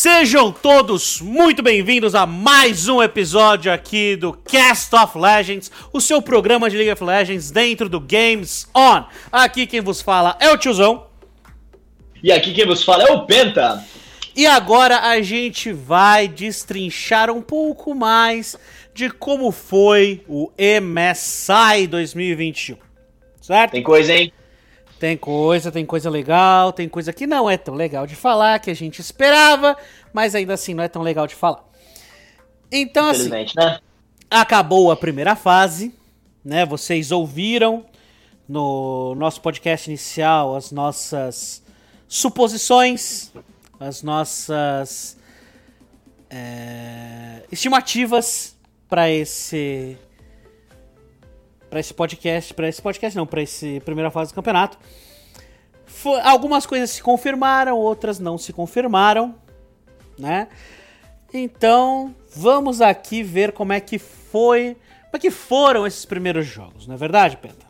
Sejam todos muito bem-vindos a mais um episódio aqui do Cast of Legends, o seu programa de League of Legends dentro do Games On. Aqui quem vos fala é o tiozão. E aqui quem vos fala é o Penta. E agora a gente vai destrinchar um pouco mais de como foi o MSI 2021. Certo? Tem coisa, hein? Tem coisa, tem coisa legal, tem coisa que não é tão legal de falar, que a gente esperava, mas ainda assim não é tão legal de falar. Então, assim, né? acabou a primeira fase, né? Vocês ouviram no nosso podcast inicial as nossas suposições, as nossas é, estimativas para esse para esse podcast, para esse podcast não, para esse primeira fase do campeonato. Foi, algumas coisas se confirmaram, outras não se confirmaram, né? Então, vamos aqui ver como é que foi, como é que foram esses primeiros jogos, não é verdade, Penta?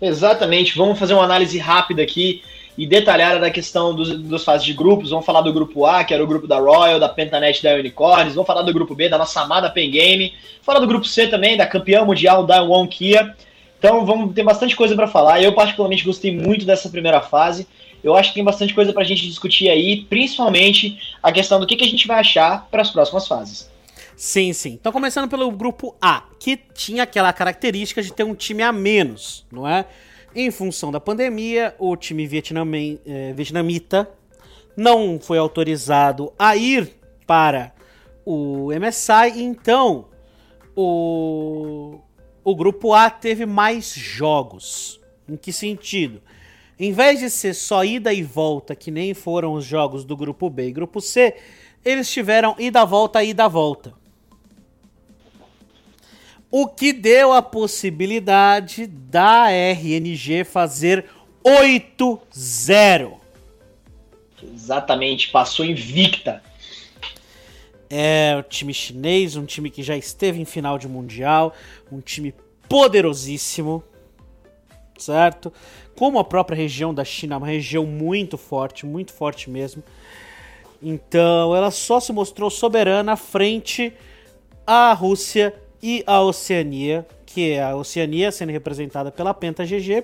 Exatamente, vamos fazer uma análise rápida aqui e detalhada da questão dos, dos fases de grupos. Vamos falar do grupo A, que era o grupo da Royal, da Pentanet da Unicorns. Vamos falar do grupo B, da nossa amada Pen Game. Falar do grupo C também, da campeã mundial da One Kia. Então vamos ter bastante coisa para falar. Eu particularmente gostei muito dessa primeira fase. Eu acho que tem bastante coisa para a gente discutir aí, principalmente a questão do que, que a gente vai achar para as próximas fases. Sim, sim. Então, começando pelo grupo A, que tinha aquela característica de ter um time a menos, não é? Em função da pandemia, o time eh, vietnamita não foi autorizado a ir para o MSI, então o, o grupo A teve mais jogos. Em que sentido? Em vez de ser só ida e volta, que nem foram os jogos do grupo B e grupo C, eles tiveram ida volta, ida volta o que deu a possibilidade da RNG fazer 8-0. Exatamente, passou invicta. É o time chinês, um time que já esteve em final de mundial, um time poderosíssimo, certo? Como a própria região da China, uma região muito forte, muito forte mesmo. Então, ela só se mostrou soberana frente à Rússia e a Oceania, que é a Oceania sendo representada pela Penta GG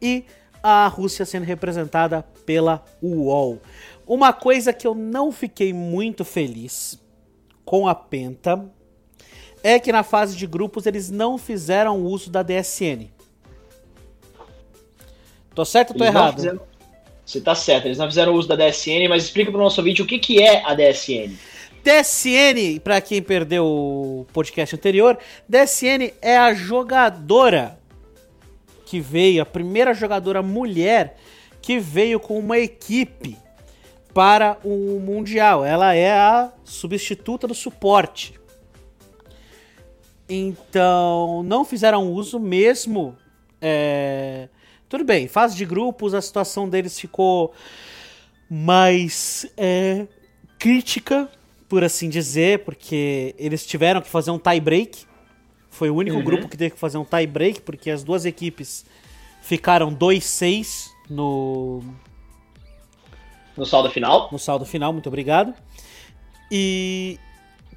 e a Rússia sendo representada pela UOL. Uma coisa que eu não fiquei muito feliz com a Penta é que na fase de grupos eles não fizeram uso da DSN. Tô certo ou tô errado? Fizeram... Você tá certo, eles não fizeram uso da DSN, mas explica pro nosso ouvinte o que, que é a DSN. DSN, para quem perdeu o podcast anterior, DSN é a jogadora que veio, a primeira jogadora mulher que veio com uma equipe para o Mundial. Ela é a substituta do suporte. Então, não fizeram uso mesmo. É... Tudo bem, fase de grupos, a situação deles ficou mais é, crítica por assim dizer, porque eles tiveram que fazer um tie break. Foi o único uhum. grupo que teve que fazer um tie break, porque as duas equipes ficaram 2-6 no. No saldo final? No saldo final, muito obrigado. E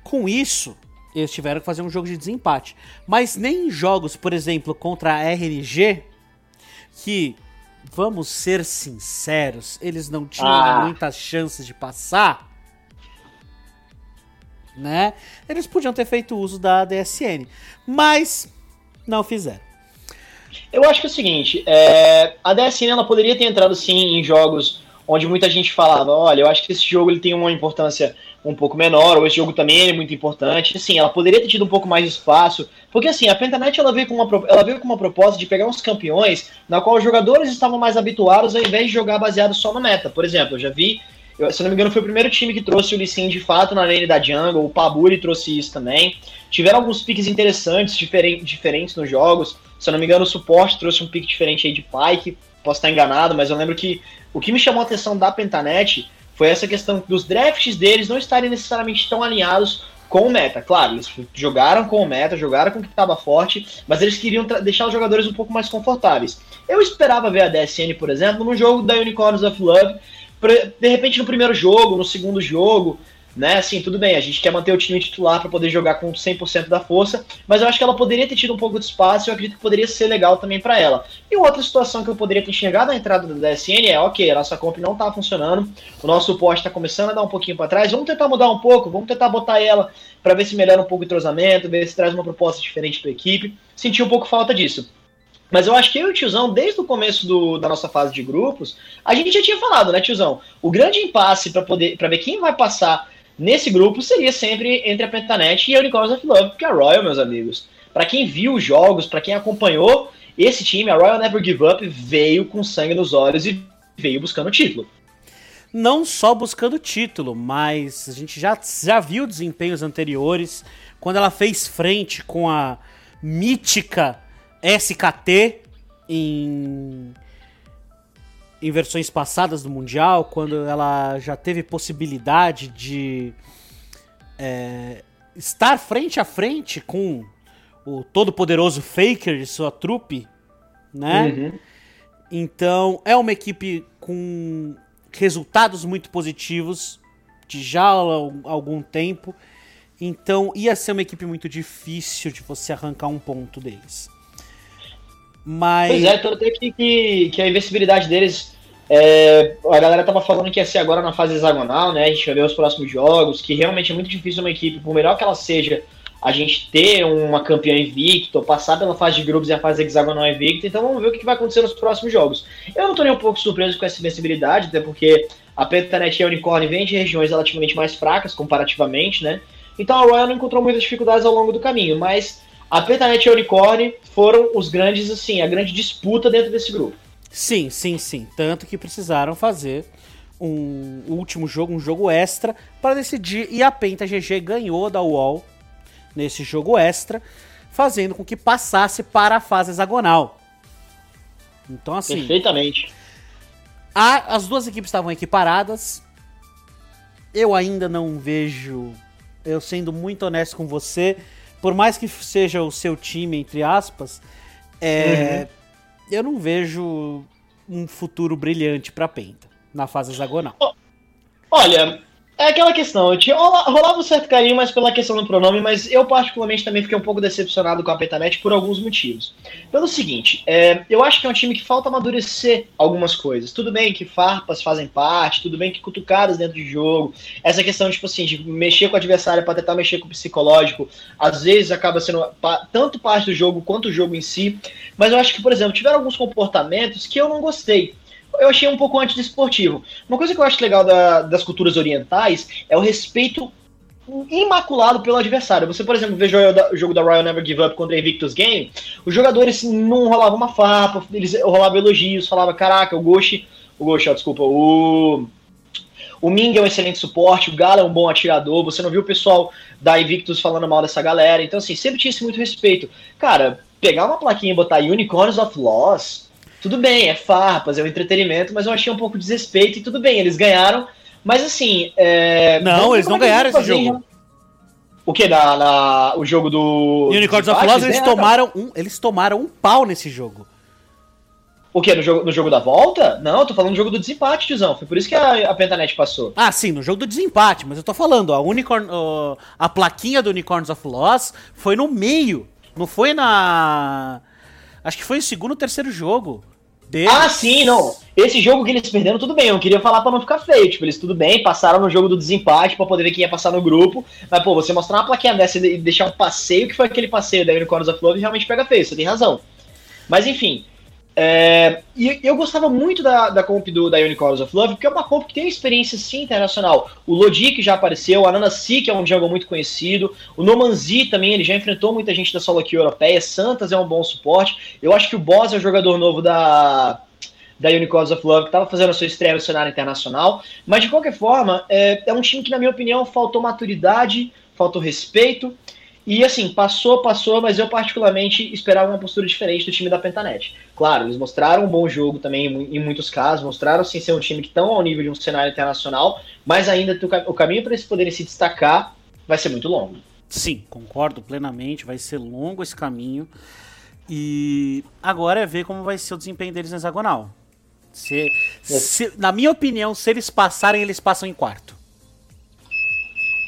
com isso, eles tiveram que fazer um jogo de desempate. Mas nem em jogos, por exemplo, contra a RNG, que, vamos ser sinceros, eles não tinham ah. muitas chances de passar né? Eles podiam ter feito uso da DSN, mas não fizeram. Eu acho que é o seguinte, é, a DSN ela poderia ter entrado sim em jogos onde muita gente falava, olha, eu acho que esse jogo ele tem uma importância um pouco menor, ou esse jogo também é muito importante. Sim, ela poderia ter tido um pouco mais de espaço, porque assim, a Pentanet ela veio com uma, ela veio com uma proposta de pegar uns campeões na qual os jogadores estavam mais habituados ao invés de jogar baseado só na meta. Por exemplo, eu já vi eu, se não me engano, foi o primeiro time que trouxe o Lee Sin de fato na lane da jungle. O Paburi trouxe isso também. Tiveram alguns piques interessantes, diferen diferentes nos jogos. Se eu não me engano, o suporte trouxe um pique diferente aí de Pike. Posso estar enganado, mas eu lembro que o que me chamou a atenção da Pentanet foi essa questão dos drafts deles não estarem necessariamente tão alinhados com o meta. Claro, eles jogaram com o meta, jogaram com o que estava forte, mas eles queriam deixar os jogadores um pouco mais confortáveis. Eu esperava ver a DSN, por exemplo, no jogo da Unicorns of Love, de repente no primeiro jogo, no segundo jogo, né? Assim, tudo bem, a gente quer manter o time titular para poder jogar com 100% da força, mas eu acho que ela poderia ter tido um pouco de espaço e eu acredito que poderia ser legal também para ela. E outra situação que eu poderia ter enxergado na entrada da DSN é, ok, a nossa comp não tá funcionando, o nosso suporte está começando a dar um pouquinho para trás, vamos tentar mudar um pouco, vamos tentar botar ela para ver se melhora um pouco o entrosamento, ver se traz uma proposta diferente para a equipe. Senti um pouco falta disso. Mas eu acho que eu e o tiozão, desde o começo do, da nossa fase de grupos, a gente já tinha falado, né, tiozão? O grande impasse para poder para ver quem vai passar Nesse grupo seria sempre entre a Pentanet e a Unicorns of Love, porque a Royal, meus amigos, para quem viu os jogos, para quem acompanhou esse time, a Royal Never Give Up veio com sangue nos olhos e veio buscando o título. Não só buscando o título, mas a gente já, já viu desempenhos anteriores, quando ela fez frente com a mítica SKT em em versões passadas do Mundial, quando ela já teve possibilidade de é, estar frente a frente com o todo-poderoso Faker e sua trupe, né? Uhum. Então, é uma equipe com resultados muito positivos de já há algum tempo. Então, ia ser uma equipe muito difícil de você arrancar um ponto deles. Mas... Pois é, tanto que, que, que a invencibilidade deles. É, a galera tava falando que ia ser agora na fase hexagonal, né? A gente vai ver os próximos jogos, que realmente é muito difícil uma equipe, por melhor que ela seja, a gente ter uma campeã invicta, passar pela fase de grupos e a fase hexagonal invicta. Então vamos ver o que vai acontecer nos próximos jogos. Eu não tô nem um pouco surpreso com essa invencibilidade, até porque a Pentanet e a Unicorn vêm de regiões relativamente mais fracas, comparativamente, né? Então a Royal não encontrou muitas dificuldades ao longo do caminho, mas a Petanet e a Unicorn foram os grandes, assim, a grande disputa dentro desse grupo. Sim, sim, sim. Tanto que precisaram fazer um último jogo, um jogo extra, para decidir. E a Penta GG ganhou da UOL nesse jogo extra, fazendo com que passasse para a fase hexagonal. Então, assim. Perfeitamente. A, as duas equipes estavam equiparadas. Eu ainda não vejo. Eu sendo muito honesto com você, por mais que seja o seu time, entre aspas, é, uhum. eu não vejo um futuro brilhante para Penta na fase hexagonal. Olha, é aquela questão, eu tinha, rolava um certo carinho mais pela questão do pronome, mas eu particularmente também fiquei um pouco decepcionado com a Petanet por alguns motivos. Pelo seguinte, é, eu acho que é um time que falta amadurecer algumas coisas. Tudo bem que farpas fazem parte, tudo bem que cutucadas dentro de jogo, essa questão, tipo assim, de mexer com o adversário para tentar mexer com o psicológico, às vezes acaba sendo tanto parte do jogo quanto o jogo em si, mas eu acho que, por exemplo, tiveram alguns comportamentos que eu não gostei eu achei um pouco antidesportivo. Uma coisa que eu acho legal da, das culturas orientais é o respeito imaculado pelo adversário. Você, por exemplo, vê o jogo da Royal Never Give Up contra a Invictus Game, os jogadores não rolavam uma farpa, eles rolavam elogios, falava, caraca, o Goshi, o Goshi, ó, desculpa, o o Ming é um excelente suporte, o Gala é um bom atirador, você não viu o pessoal da Invictus falando mal dessa galera, então assim, sempre tinha esse muito respeito. Cara, pegar uma plaquinha e botar Unicorns of Loss, tudo bem, é farpas, é um entretenimento, mas eu achei um pouco de desrespeito e tudo bem, eles ganharam. Mas assim. É... Não, eles não ganharam esse jogo. O que? Na, na, o jogo do. Unicorns of Lost, eles, tomaram um, eles tomaram um pau nesse jogo. O que? No jogo, no jogo da volta? Não, eu tô falando do jogo do desempate, tiozão. Foi por isso que a, a Pentanet passou. Ah, sim, no jogo do desempate, mas eu tô falando, a Unicorn. a plaquinha do Unicorns of Lost foi no meio. Não foi na. Acho que foi o segundo ou terceiro jogo. Deles. Ah, sim, não. Esse jogo que eles perderam, tudo bem. Eu queria falar para não ficar feio. Tipo, eles tudo bem, passaram no jogo do desempate para poder ver quem ia passar no grupo. Mas, pô, você mostrar uma plaquinha dessa e deixar um passeio, que foi aquele passeio da Unicorns of Love, realmente pega feio, você tem razão. Mas, enfim, é, e eu gostava muito da, da comp do, da Unicorns of Love, porque é uma comp que tem experiência sim internacional. O Lodi, que já apareceu, a Nana Si, que é um jungle muito conhecido, o Nomanzi também, ele já enfrentou muita gente da solo aqui europeia, Santas é um bom suporte. Eu acho que o Boss é o jogador novo da, da Unicorns of Love, que estava fazendo a sua estreia no cenário internacional. Mas de qualquer forma, é, é um time que, na minha opinião, faltou maturidade, faltou respeito. E assim, passou, passou, mas eu particularmente esperava uma postura diferente do time da Pentanet. Claro, eles mostraram um bom jogo também em muitos casos, mostraram sim ser um time que estão ao nível de um cenário internacional, mas ainda o caminho para eles poderem se destacar vai ser muito longo. Sim, concordo plenamente, vai ser longo esse caminho. E agora é ver como vai ser o desempenho deles na hexagonal. Se, se, na minha opinião, se eles passarem, eles passam em quarto.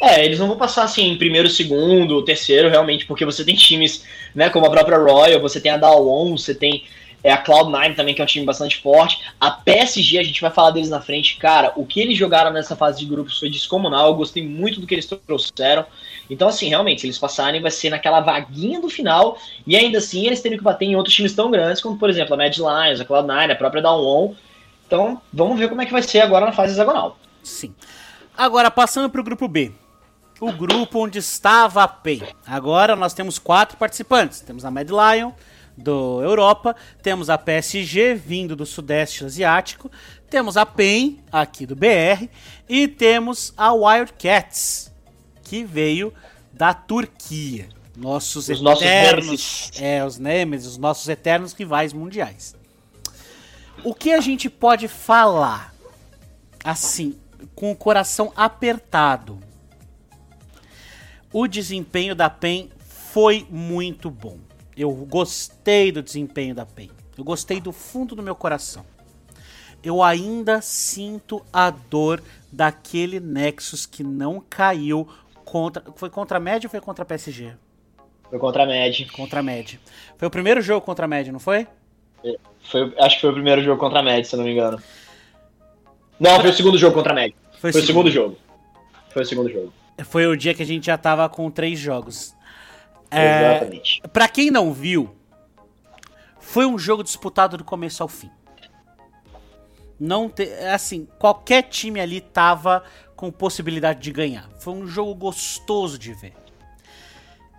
É, eles não vão passar assim em primeiro, segundo, terceiro, realmente, porque você tem times, né, como a própria Royal, você tem a Dawon, você tem é, a Cloud9 também, que é um time bastante forte. A PSG, a gente vai falar deles na frente. Cara, o que eles jogaram nessa fase de grupos foi descomunal. Eu gostei muito do que eles trouxeram. Então, assim, realmente, se eles passarem, vai ser naquela vaguinha do final. E ainda assim, eles teriam que bater em outros times tão grandes, como, por exemplo, a Mad Lions, a Cloud9, a própria Dawon. Então, vamos ver como é que vai ser agora na fase hexagonal. Sim. Agora, passando para o grupo B o grupo onde estava a PEN. Agora nós temos quatro participantes. Temos a Mad Lion do Europa, temos a PSG vindo do Sudeste Asiático, temos a PEN aqui do BR e temos a Wildcats que veio da Turquia. Nossos os eternos, nossos é, os Nemesis, os nossos eternos rivais mundiais. O que a gente pode falar assim, com o coração apertado, o desempenho da PEN foi muito bom. Eu gostei do desempenho da PEN. Eu gostei do fundo do meu coração. Eu ainda sinto a dor daquele Nexus que não caiu contra. Foi contra a Med ou foi contra a PSG? Foi contra a Med. Contra a Med. Foi o primeiro jogo contra a Med, não foi? foi acho que foi o primeiro jogo contra a Med, se eu não me engano. Não, foi o segundo jogo contra a Med. Foi, foi o segundo jogo. Foi o segundo jogo. Foi o dia que a gente já tava com três jogos. É, Exatamente. Pra quem não viu, foi um jogo disputado do começo ao fim. Não te, assim, qualquer time ali tava com possibilidade de ganhar. Foi um jogo gostoso de ver.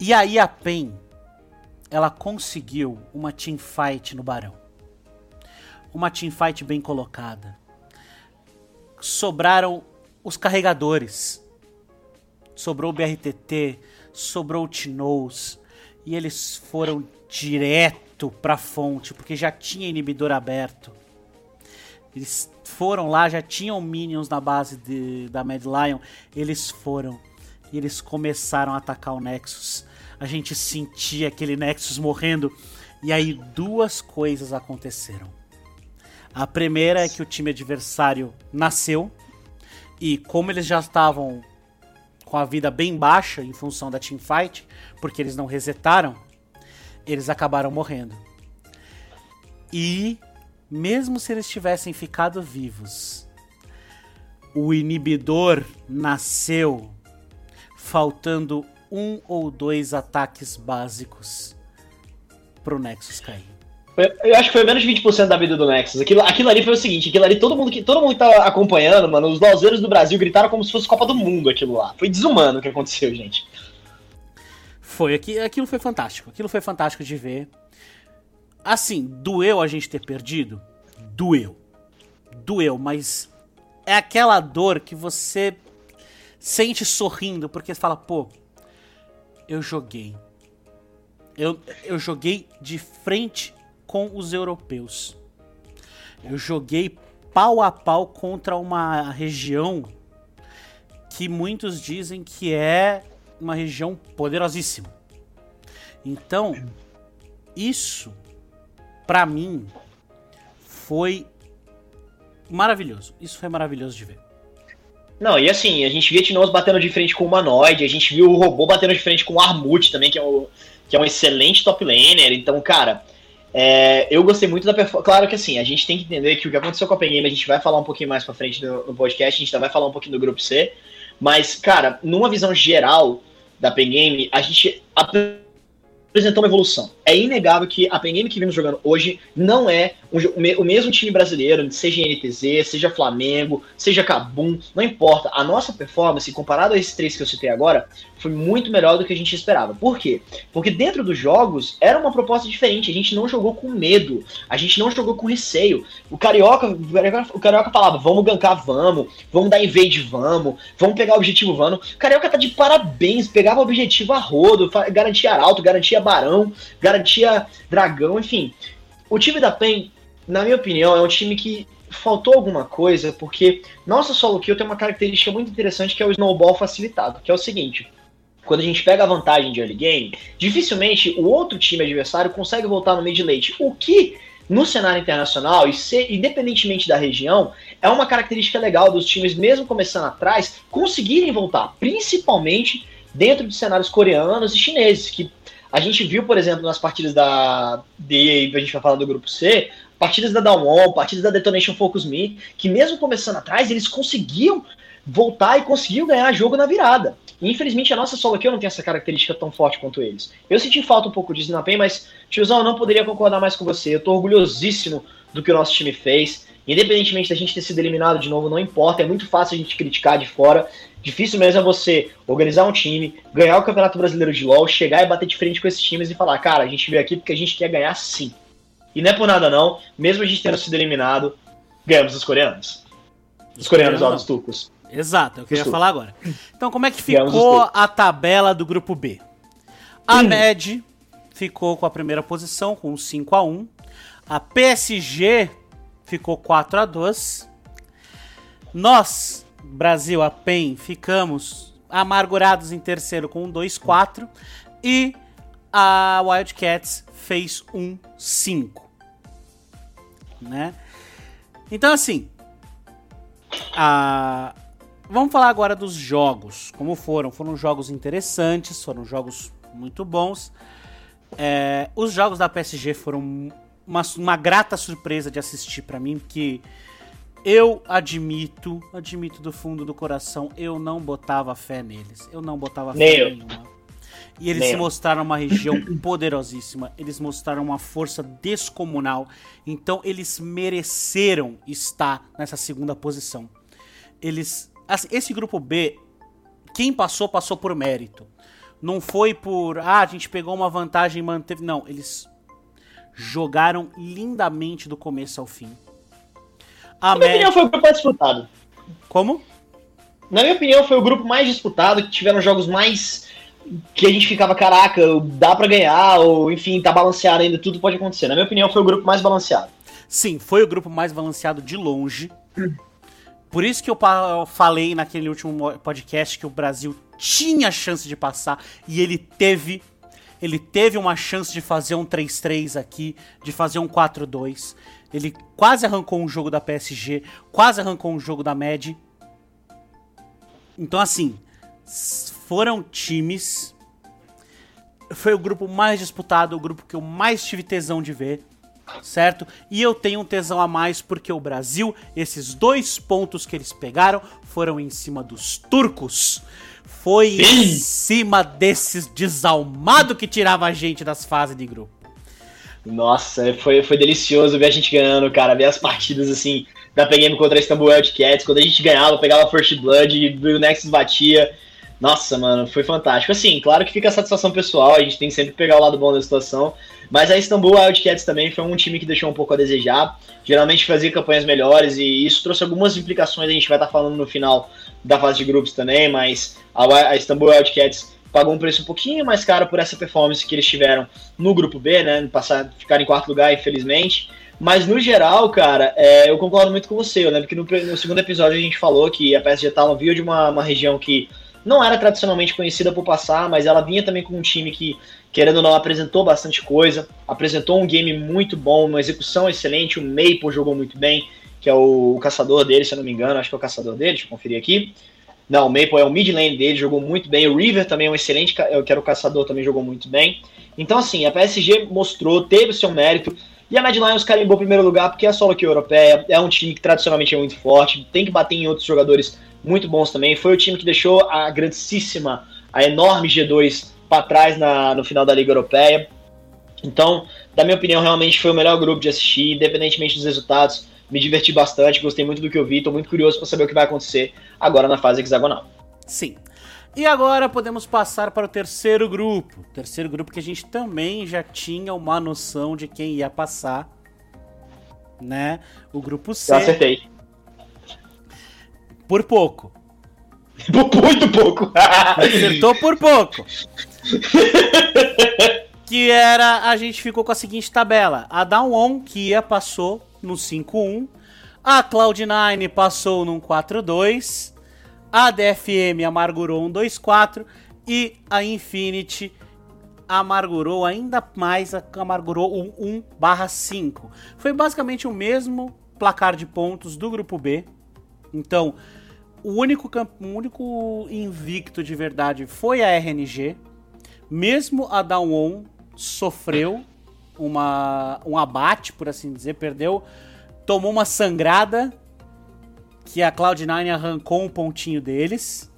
E aí a PEN, ela conseguiu uma team fight no Barão. Uma team fight bem colocada. Sobraram os carregadores sobrou o BRTT, sobrou o Tinoz, e eles foram direto pra fonte, porque já tinha inibidor aberto. Eles foram lá, já tinham minions na base de, da Mad Lion, eles foram e eles começaram a atacar o Nexus. A gente sentia aquele Nexus morrendo, e aí duas coisas aconteceram. A primeira é que o time adversário nasceu, e como eles já estavam com a vida bem baixa em função da teamfight, porque eles não resetaram, eles acabaram morrendo. E mesmo se eles tivessem ficado vivos, o inibidor nasceu faltando um ou dois ataques básicos pro Nexus cair. Eu acho que foi menos de 20% da vida do Nexus. Aquilo, aquilo ali foi o seguinte, aquilo ali, todo mundo que todo mundo que tá acompanhando, mano, os lauzeiros do Brasil gritaram como se fosse Copa do Mundo aquilo lá. Foi desumano o que aconteceu, gente. Foi, aquilo foi fantástico. Aquilo foi fantástico de ver. Assim, doeu a gente ter perdido? Doeu. Doeu, mas é aquela dor que você sente sorrindo, porque você fala, pô, eu joguei. Eu, eu joguei de frente com os europeus. Eu joguei pau a pau contra uma região que muitos dizem que é uma região poderosíssima. Então, isso para mim foi maravilhoso. Isso foi maravilhoso de ver. Não, e assim, a gente via Tinoz batendo de frente com o Humanoid, a gente viu o robô batendo de frente com o Armut também, que é, o, que é um excelente top laner. Então, cara, é, eu gostei muito da performance. Claro que assim, a gente tem que entender que o que aconteceu com a Pen a gente vai falar um pouquinho mais pra frente no, no podcast, a gente vai falar um pouquinho do grupo C. Mas, cara, numa visão geral da Pen a gente apresentou uma evolução. É inegável que a Pen Game que vimos jogando hoje não é o mesmo time brasileiro, seja NTZ, seja Flamengo, seja Cabum, não importa. A nossa performance, comparado a esses três que eu citei agora, foi muito melhor do que a gente esperava. Por quê? Porque dentro dos jogos era uma proposta diferente. A gente não jogou com medo, a gente não jogou com receio. O Carioca, o Carioca falava: vamos gankar, vamos, vamos dar invade, vamos, vamos pegar o objetivo, vamos. O Carioca tá de parabéns, pegava o objetivo a rodo, garantia alto, garantia barão, garantia dragão, enfim. O time da PEN na minha opinião, é um time que faltou alguma coisa, porque nossa solo kill tem uma característica muito interessante que é o snowball facilitado, que é o seguinte. Quando a gente pega a vantagem de early game, dificilmente o outro time adversário consegue voltar no mid late. O que no cenário internacional, e independentemente da região, é uma característica legal dos times, mesmo começando atrás, conseguirem voltar, principalmente dentro de cenários coreanos e chineses, que a gente viu, por exemplo, nas partidas da D, a gente vai falar do grupo C, partidas da Down partidas da Detonation Focus Me, que mesmo começando atrás, eles conseguiam voltar e conseguiam ganhar jogo na virada. infelizmente a nossa solo aqui não tem essa característica tão forte quanto eles. Eu senti falta um pouco disso na PEN, mas, tiozão, eu não poderia concordar mais com você. Eu tô orgulhosíssimo do que o nosso time fez. Independentemente da gente ter sido eliminado de novo, não importa, é muito fácil a gente criticar de fora. Difícil mesmo é você organizar um time, ganhar o Campeonato Brasileiro de LoL, chegar e bater de frente com esses times e falar, cara, a gente veio aqui porque a gente quer ganhar sim. E não é por nada não, mesmo a gente tendo sido eliminado, ganhamos os coreanos. Os coreanos, ó, os turcos. Exato, eu queria falar agora. Então, como é que ficou a tabela do grupo B? A hum. MED ficou com a primeira posição, com 5 a 1 A PSG ficou 4 a 2 Nós, Brasil, a PEN, ficamos amargurados em terceiro com 2 4 E a Wildcats fez um 5. Né? Então, assim, a, Vamos falar agora dos jogos. Como foram? Foram jogos interessantes, foram jogos muito bons. É, os jogos da PSG foram uma, uma grata surpresa de assistir para mim, que eu admito, admito do fundo do coração, eu não botava fé neles. Eu não botava fé Meu. nenhuma. E eles se mostraram uma região poderosíssima. Eles mostraram uma força descomunal. Então eles mereceram estar nessa segunda posição. Eles Assim, esse grupo B, quem passou, passou por mérito. Não foi por, ah, a gente pegou uma vantagem e manteve. Não, eles jogaram lindamente do começo ao fim. Na minha opinião, foi o grupo mais disputado. Como? Na minha opinião, foi o grupo mais disputado, que tiveram jogos mais. que a gente ficava, caraca, dá para ganhar, ou enfim, tá balanceado ainda, tudo pode acontecer. Na minha opinião, foi o grupo mais balanceado. Sim, foi o grupo mais balanceado de longe. Por isso que eu falei naquele último podcast que o Brasil tinha chance de passar e ele teve. Ele teve uma chance de fazer um 3-3 aqui, de fazer um 4-2. Ele quase arrancou um jogo da PSG, quase arrancou um jogo da MED. Então, assim, foram times. Foi o grupo mais disputado, o grupo que eu mais tive tesão de ver certo? E eu tenho um tesão a mais porque o Brasil, esses dois pontos que eles pegaram foram em cima dos turcos. Foi Sim. em cima desses desalmados que tirava a gente das fases de grupo. Nossa, foi, foi delicioso ver a gente ganhando, cara. Ver as partidas assim da PGM contra a Istanbul Wildcats. Quando a gente ganhava, pegava First Blood e o Nexus batia. Nossa, mano, foi fantástico. Assim, claro que fica a satisfação pessoal, a gente tem que sempre pegar o lado bom da situação. Mas a Istanbul Wildcats também foi um time que deixou um pouco a desejar. Geralmente fazia campanhas melhores e isso trouxe algumas implicações. A gente vai estar falando no final da fase de grupos também. Mas a, a Istanbul Wildcats pagou um preço um pouquinho mais caro por essa performance que eles tiveram no grupo B, né? Passar, ficar em quarto lugar, infelizmente. Mas no geral, cara, é, eu concordo muito com você. Eu lembro que no, no, segundo episódio a gente falou que a PSG estava viu de uma, uma região que não era tradicionalmente conhecida por passar, mas ela vinha também com um time que querendo ou não, apresentou bastante coisa, apresentou um game muito bom, uma execução excelente, o Maple jogou muito bem, que é o, caçador dele, se eu não me engano, acho que é o caçador dele, deixa eu conferir aqui. Não, o Maple é o mid lane dele, jogou muito bem. O River também é um excelente, eu quero o caçador, também jogou muito bem. Então, assim, a PSG mostrou, teve seu mérito. E a Mad Lions carimbou primeiro lugar porque é a solo aqui europeia, é um time que tradicionalmente é muito forte, tem que bater em outros jogadores muito bons também. Foi o time que deixou a grandíssima, a enorme G2 para trás na, no final da Liga Europeia. Então, da minha opinião, realmente foi o melhor grupo de assistir, independentemente dos resultados. Me diverti bastante, gostei muito do que eu vi, estou muito curioso para saber o que vai acontecer agora na fase hexagonal. Sim. E agora podemos passar para o terceiro grupo. O terceiro grupo que a gente também já tinha uma noção de quem ia passar. Né? O grupo C. Eu acertei. Por pouco. Muito pouco. Acertou por pouco. que era, a gente ficou com a seguinte tabela. A Down On, que ia, passou no 5-1. A Cloud9 passou num 4-2. A DFM amargurou um 2-4. E a Infinity amargurou ainda mais, amargurou o 1/5. Foi basicamente o mesmo placar de pontos do grupo B. Então, o único, o único invicto de verdade foi a RNG. Mesmo a Down sofreu uma, um abate, por assim dizer, perdeu, tomou uma sangrada que a Cloud9 arrancou um pontinho deles.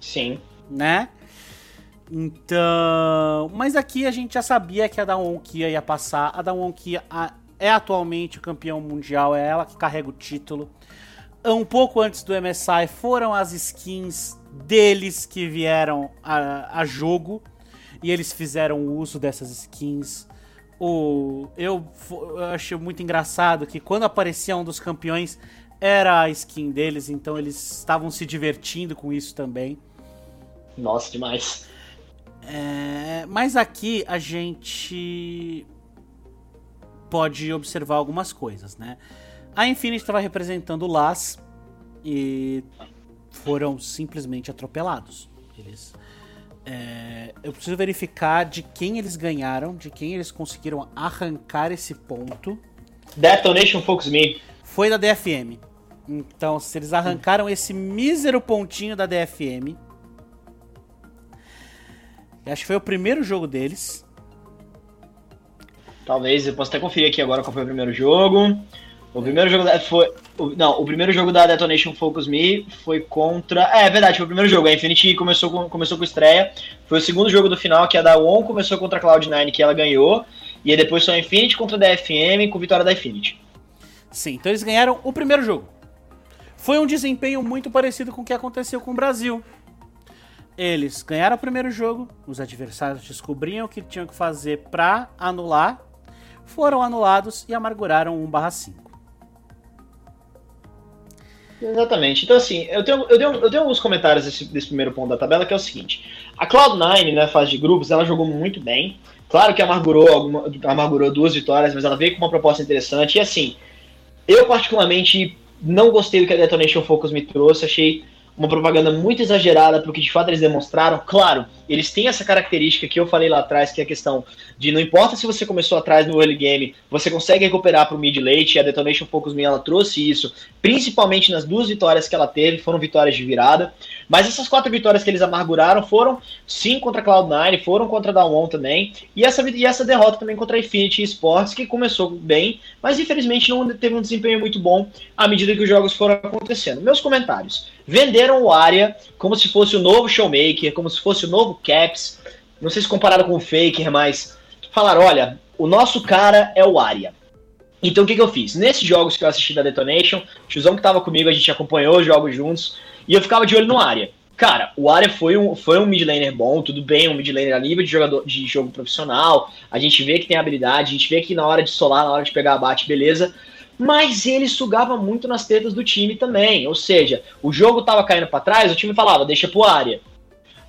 Sim. Né? Então, mas aqui a gente já sabia que a Dawn Kia ia passar. A Dawn Kia é atualmente o campeão mundial, é ela que carrega o título. Um pouco antes do MSI foram as skins deles que vieram a, a jogo e eles fizeram uso dessas skins. O, eu, eu achei muito engraçado que quando aparecia um dos campeões era a skin deles, então eles estavam se divertindo com isso também. Nossa, demais. É, mas aqui a gente pode observar algumas coisas, né? A Infinity estava representando o Las e foram simplesmente atropelados. Eles, é, eu preciso verificar de quem eles ganharam, de quem eles conseguiram arrancar esse ponto. Detonation Focus Me. Foi da DFM. Então, se eles arrancaram esse mísero pontinho da DFM, Acho que foi o primeiro jogo deles. Talvez, eu posso até conferir aqui agora qual foi o primeiro jogo. O primeiro jogo da, foi. O, não, o primeiro jogo da Detonation Focus Me foi contra. É, é verdade, foi o primeiro jogo. A Infinity começou com, começou com estreia. Foi o segundo jogo do final, que a da ON começou contra a Cloud9, que ela ganhou. E aí depois foi a Infinity contra a DFM com vitória da Infinity. Sim, então eles ganharam o primeiro jogo. Foi um desempenho muito parecido com o que aconteceu com o Brasil. Eles ganharam o primeiro jogo, os adversários descobriam o que tinham que fazer para anular, foram anulados e amarguraram 1/5. Exatamente. Então, assim, eu tenho, eu tenho, eu tenho alguns comentários desse, desse primeiro ponto da tabela, que é o seguinte. A Cloud9, na né, fase de grupos, ela jogou muito bem. Claro que amargurou, alguma, amargurou duas vitórias, mas ela veio com uma proposta interessante. E, assim, eu particularmente não gostei do que a Detonation Focus me trouxe. Achei uma propaganda muito exagerada para o que de fato eles demonstraram. Claro, eles têm essa característica que eu falei lá atrás, que é a questão de não importa se você começou atrás no early game, você consegue recuperar para o mid late, e a Detonation Focus Me ela trouxe isso, principalmente nas duas vitórias que ela teve, foram vitórias de virada. Mas essas quatro vitórias que eles amarguraram foram sim contra a Cloud9, foram contra a Down também, e essa, e essa derrota também contra a Infinity Sports, que começou bem, mas infelizmente não teve um desempenho muito bom à medida que os jogos foram acontecendo. Meus comentários. Venderam o Arya como se fosse o novo Showmaker, como se fosse o novo Caps. Não sei se compararam com o Faker, mas falaram: olha, o nosso cara é o Arya. Então o que, que eu fiz? Nesses jogos que eu assisti da Detonation, o Chuzão que tava comigo, a gente acompanhou os jogos juntos, e eu ficava de olho no Arya. Cara, o Arya foi um, foi um mid laner bom, tudo bem, um mid laner a nível de, jogador, de jogo profissional. A gente vê que tem habilidade, a gente vê que na hora de solar, na hora de pegar abate, beleza mas ele sugava muito nas tetas do time também. Ou seja, o jogo tava caindo para trás, o time falava, deixa pro área.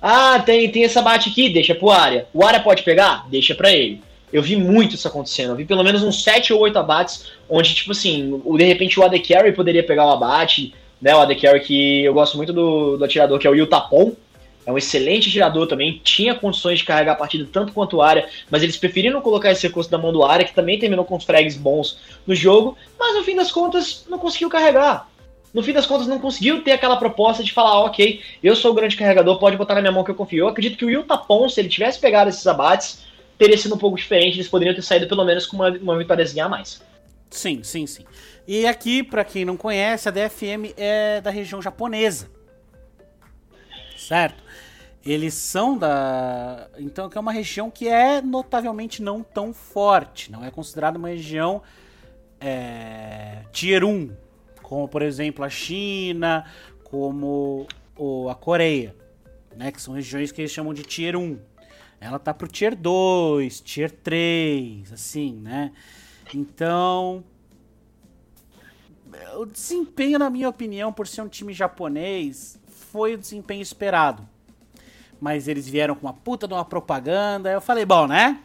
Ah, tem, tem essa bate aqui, deixa pro área. O área pode pegar? Deixa para ele. Eu vi muito isso acontecendo. Eu vi pelo menos uns 7 ou 8 abates, onde, tipo assim, de repente o AD Carry poderia pegar o abate, né? O AD Carry que eu gosto muito do, do atirador, que é o Yu Tapon é um excelente girador também, tinha condições de carregar a partida tanto quanto o área, mas eles preferiram colocar esse recurso da mão do área, que também terminou com os frags bons no jogo, mas no fim das contas não conseguiu carregar. No fim das contas, não conseguiu ter aquela proposta de falar, ok, eu sou o grande carregador, pode botar na minha mão que eu confio. Eu acredito que o Will Tapon, se ele tivesse pegado esses abates, teria sido um pouco diferente, eles poderiam ter saído pelo menos com uma, uma vitóriazinha a mais. Sim, sim, sim. E aqui, para quem não conhece, a DFM é da região japonesa certo? Eles são da. Então, que é uma região que é notavelmente não tão forte. Não é considerada uma região é, tier 1. Como, por exemplo, a China, como o, a Coreia. Né, que são regiões que eles chamam de tier 1. Ela tá pro tier 2, tier 3, assim, né? Então, o desempenho, na minha opinião, por ser um time japonês, foi o desempenho esperado. Mas eles vieram com uma puta de uma propaganda. Eu falei, bom, né?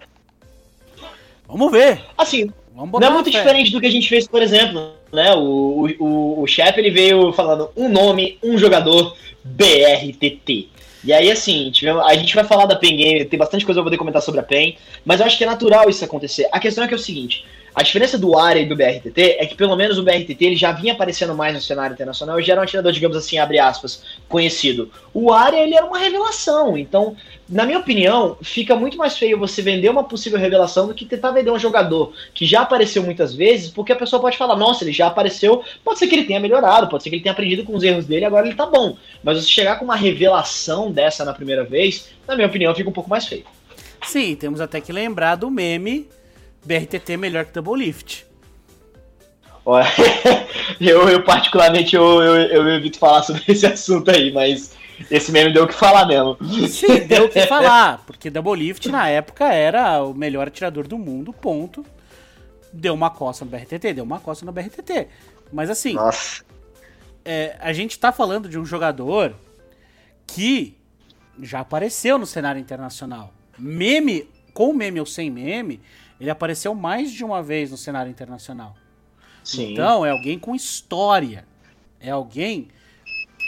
Vamos ver. Assim, Vamos botar Não é muito diferente do que a gente fez, por exemplo, né? O, o, o chefe ele veio falando um nome, um jogador, BRTT. E aí, assim, tivemos, a gente vai falar da PEN Game, tem bastante coisa pra poder comentar sobre a PEN, mas eu acho que é natural isso acontecer. A questão é que é o seguinte: a diferença do ARA e do BRTT é que pelo menos o BRTT ele já vinha aparecendo mais no cenário internacional e já era um atirador, digamos assim, abre aspas, conhecido. O ARA ele era uma revelação, então, na minha opinião, fica muito mais feio você vender uma possível revelação do que tentar vender um jogador que já apareceu muitas vezes, porque a pessoa pode falar, nossa, ele já apareceu, pode ser que ele tenha melhorado, pode ser que ele tenha aprendido com os erros dele, agora ele tá bom. Mas você chegar com uma revelação dessa na primeira vez, na minha opinião, fica um pouco mais feio. Sim, temos até que lembrar do meme BRTT é melhor que Double Lift. Olha, eu, eu particularmente eu, eu, eu, evito falar sobre esse assunto aí, mas esse meme deu o que falar mesmo. Sim, deu o que falar, porque Double Lift na época era o melhor atirador do mundo, ponto. Deu uma coça no BRTT, deu uma coça no BRTT. Mas assim, é, a gente tá falando de um jogador que já apareceu no cenário internacional. Meme, com meme ou sem meme, ele apareceu mais de uma vez no cenário internacional. Sim. Então, é alguém com história. É alguém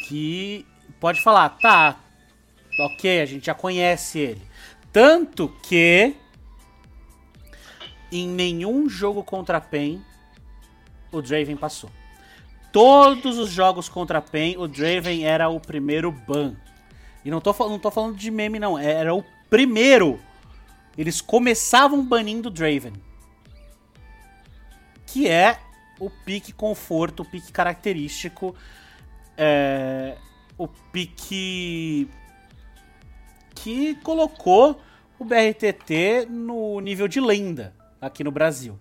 que pode falar, tá, ok, a gente já conhece ele. Tanto que em nenhum jogo contra a PEN o Draven passou. Todos os jogos contra a PEN, o Draven era o primeiro ban. E não tô, não tô falando de meme, não. Era o primeiro eles começavam banindo Draven. Que é o pique conforto, o pique característico, é, o pique que colocou o BRTT no nível de lenda aqui no Brasil.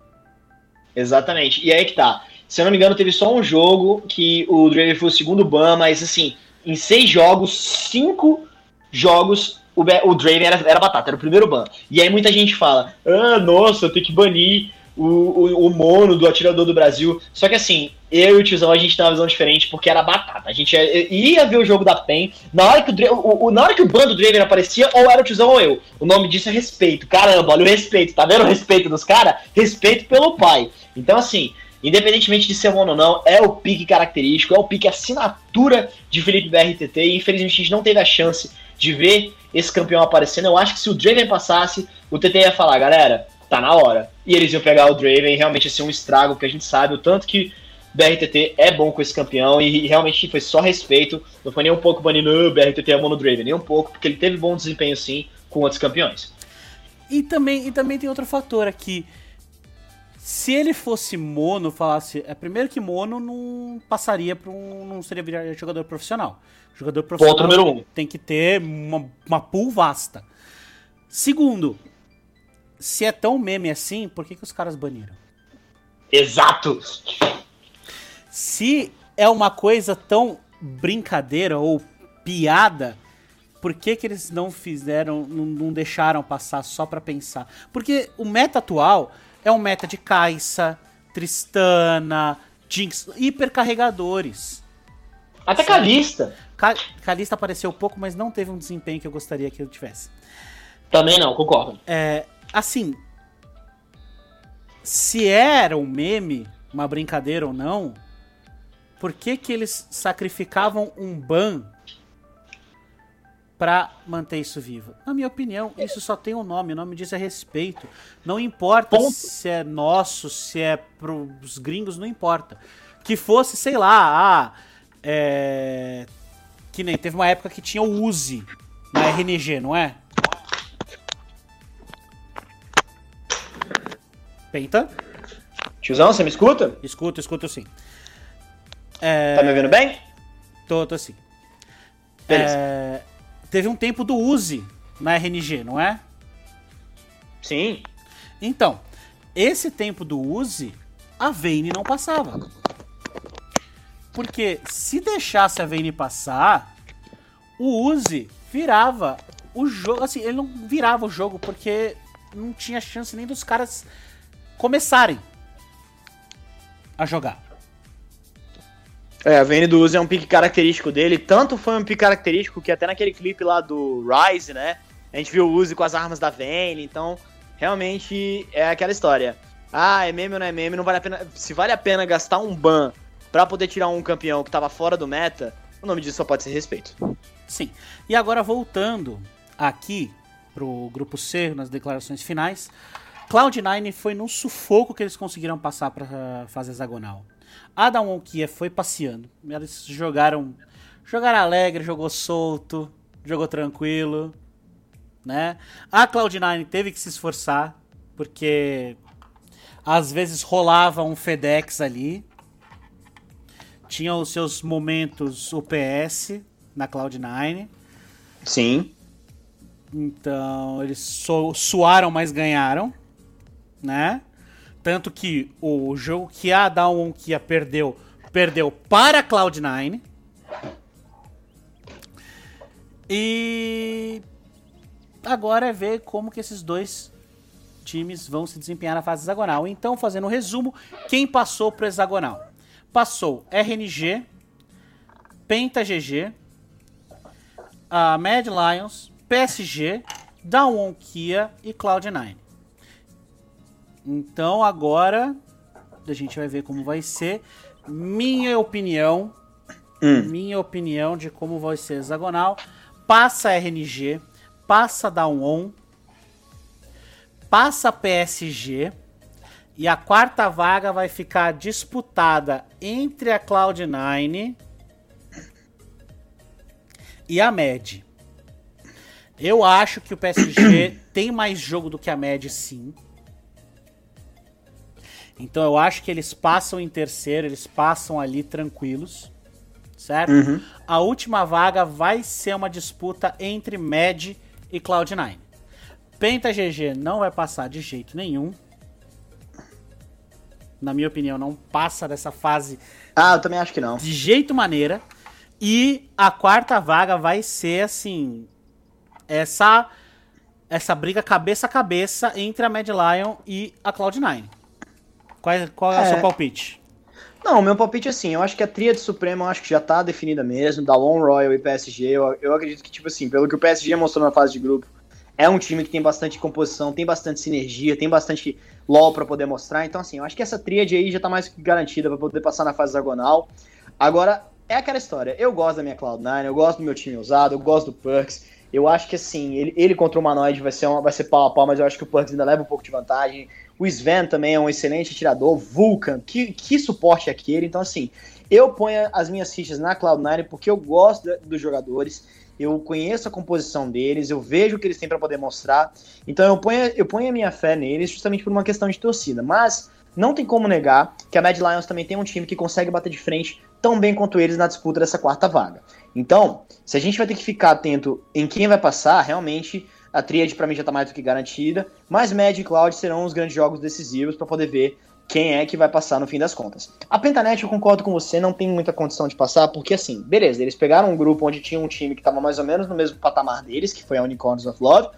Exatamente. E aí que tá. Se eu não me engano, teve só um jogo que o Draven foi o segundo ban, mas assim, em seis jogos, cinco jogos o, o Draven era, era batata, era o primeiro ban. E aí muita gente fala, ah, nossa, eu tenho que banir o, o, o, mono do atirador do Brasil. Só que assim, eu e o tiozão a gente tem uma visão diferente porque era batata. A gente ia ver o jogo da PEN, na hora que o, o, o na hora que o ban do Draven aparecia, ou era o tiozão ou eu. O nome disso é respeito. Caramba, olha o respeito, tá vendo o respeito dos caras? Respeito pelo pai. Então assim, independentemente de ser mono ou não, é o pique característico, é o pique assinatura de Felipe BRTT e infelizmente a gente não teve a chance de ver esse campeão aparecendo. Eu acho que se o Draven passasse, o TT ia falar, galera, tá na hora. E eles iam pegar o Draven, realmente ia ser um estrago, porque a gente sabe o tanto que BRTT é bom com esse campeão e realmente foi só respeito. Não foi nem um pouco banindo o BRTT é mono Draven, nem um pouco, porque ele teve bom desempenho sim com outros campeões. E também, e também tem outro fator aqui. Se ele fosse mono, falasse. É primeiro que mono não passaria para um. não seria jogador profissional. Jogador profissional Ponto número um. tem que ter uma, uma pool vasta. Segundo, se é tão meme assim, por que, que os caras baniram? Exato! Se é uma coisa tão brincadeira ou piada, por que, que eles não fizeram, não, não deixaram passar só para pensar? Porque o meta atual é um meta de Caixa, Tristana, Jinx, hipercarregadores. Até Calista. Calista apareceu pouco, mas não teve um desempenho que eu gostaria que ele tivesse. Também não, concordo. É, assim, se era um meme, uma brincadeira ou não, por que que eles sacrificavam um ban para manter isso vivo? Na minha opinião, isso só tem um nome, o nome disso é respeito. Não importa Ponto. se é nosso, se é pros gringos, não importa. Que fosse, sei lá, ah, é, que nem teve uma época que tinha o Uzi na RNG, não é? Penta? Tiozão, você me escuta? Escuto, escuto sim. É... Tá me ouvindo bem? Tô, tô sim. Beleza. É... Teve um tempo do Uzi na RNG, não é? Sim. Então, esse tempo do Uzi, a Vayne não passava. Porque se deixasse a Vayne passar, o Uzi virava o jogo. Assim, ele não virava o jogo porque não tinha chance nem dos caras começarem a jogar. É, a Vayne do Uzi é um pique característico dele. Tanto foi um pique característico que até naquele clipe lá do Rise, né? A gente viu o Uzi com as armas da Vayne. Então, realmente é aquela história. Ah, é meme ou não é meme, não vale a pena. Se vale a pena gastar um ban para poder tirar um campeão que tava fora do meta, o nome disso só pode ser respeito. Sim. E agora voltando aqui pro grupo C, nas declarações finais, Cloud9 foi no sufoco que eles conseguiram passar para fase hexagonal. Adam Wonkia foi passeando. Eles jogaram jogaram alegre, jogou solto, jogou tranquilo, né? A Cloud9 teve que se esforçar porque às vezes rolava um FedEx ali. Tinha os seus momentos UPS na Cloud9. Sim. Então, eles su suaram, mas ganharam, né? Tanto que o jogo que a Down Kia perdeu, perdeu para a Cloud9. E agora é ver como que esses dois times vão se desempenhar na fase hexagonal. Então, fazendo um resumo, quem passou para hexagonal? Passou RNG, Penta GG, a Mad Lions, PSG, Down Kia e Cloud9. Então agora a gente vai ver como vai ser. Minha opinião, hum. minha opinião de como vai ser hexagonal. Passa RNG, passa Down passa PSG e a quarta vaga vai ficar disputada entre a Cloud9 e a MED. Eu acho que o PSG tem mais jogo do que a MED, sim. Então eu acho que eles passam em terceiro, eles passam ali tranquilos, certo? Uhum. A última vaga vai ser uma disputa entre MED e Cloud9. Penta GG não vai passar de jeito nenhum. Na minha opinião, não passa dessa fase. Ah, eu também acho que não. De jeito maneira. E a quarta vaga vai ser assim, essa essa briga cabeça a cabeça entre a Mad Lion e a Cloud9. Qual, é, qual é, é o seu palpite? Não, meu palpite é assim, eu acho que a tríade suprema eu acho que já tá definida mesmo, da One Royal e PSG, eu, eu acredito que, tipo assim, pelo que o PSG mostrou na fase de grupo, é um time que tem bastante composição, tem bastante sinergia, tem bastante LoL para poder mostrar, então assim, eu acho que essa tríade aí já tá mais que garantida para poder passar na fase hexagonal. Agora, é aquela história. Eu gosto da minha Cloud9, eu gosto do meu time usado, eu gosto do Perks. Eu acho que assim, ele, ele contra o Humanoid vai ser, uma, vai ser pau a pau, mas eu acho que o Perks ainda leva um pouco de vantagem. O Sven também é um excelente atirador. Vulcan, que, que suporte é aquele? Então, assim, eu ponho as minhas fichas na Cloud9 porque eu gosto dos jogadores, eu conheço a composição deles, eu vejo o que eles têm para poder mostrar. Então eu ponho, eu ponho a minha fé neles justamente por uma questão de torcida. Mas não tem como negar que a Mad Lions também tem um time que consegue bater de frente tão bem quanto eles na disputa dessa quarta vaga. Então, se a gente vai ter que ficar atento em quem vai passar, realmente a tríade para mim já está mais do que garantida, mas Mad e Cloud serão os grandes jogos decisivos para poder ver quem é que vai passar no fim das contas. A Pentanet, eu concordo com você, não tem muita condição de passar, porque assim, beleza, eles pegaram um grupo onde tinha um time que estava mais ou menos no mesmo patamar deles, que foi a Unicorns of Love,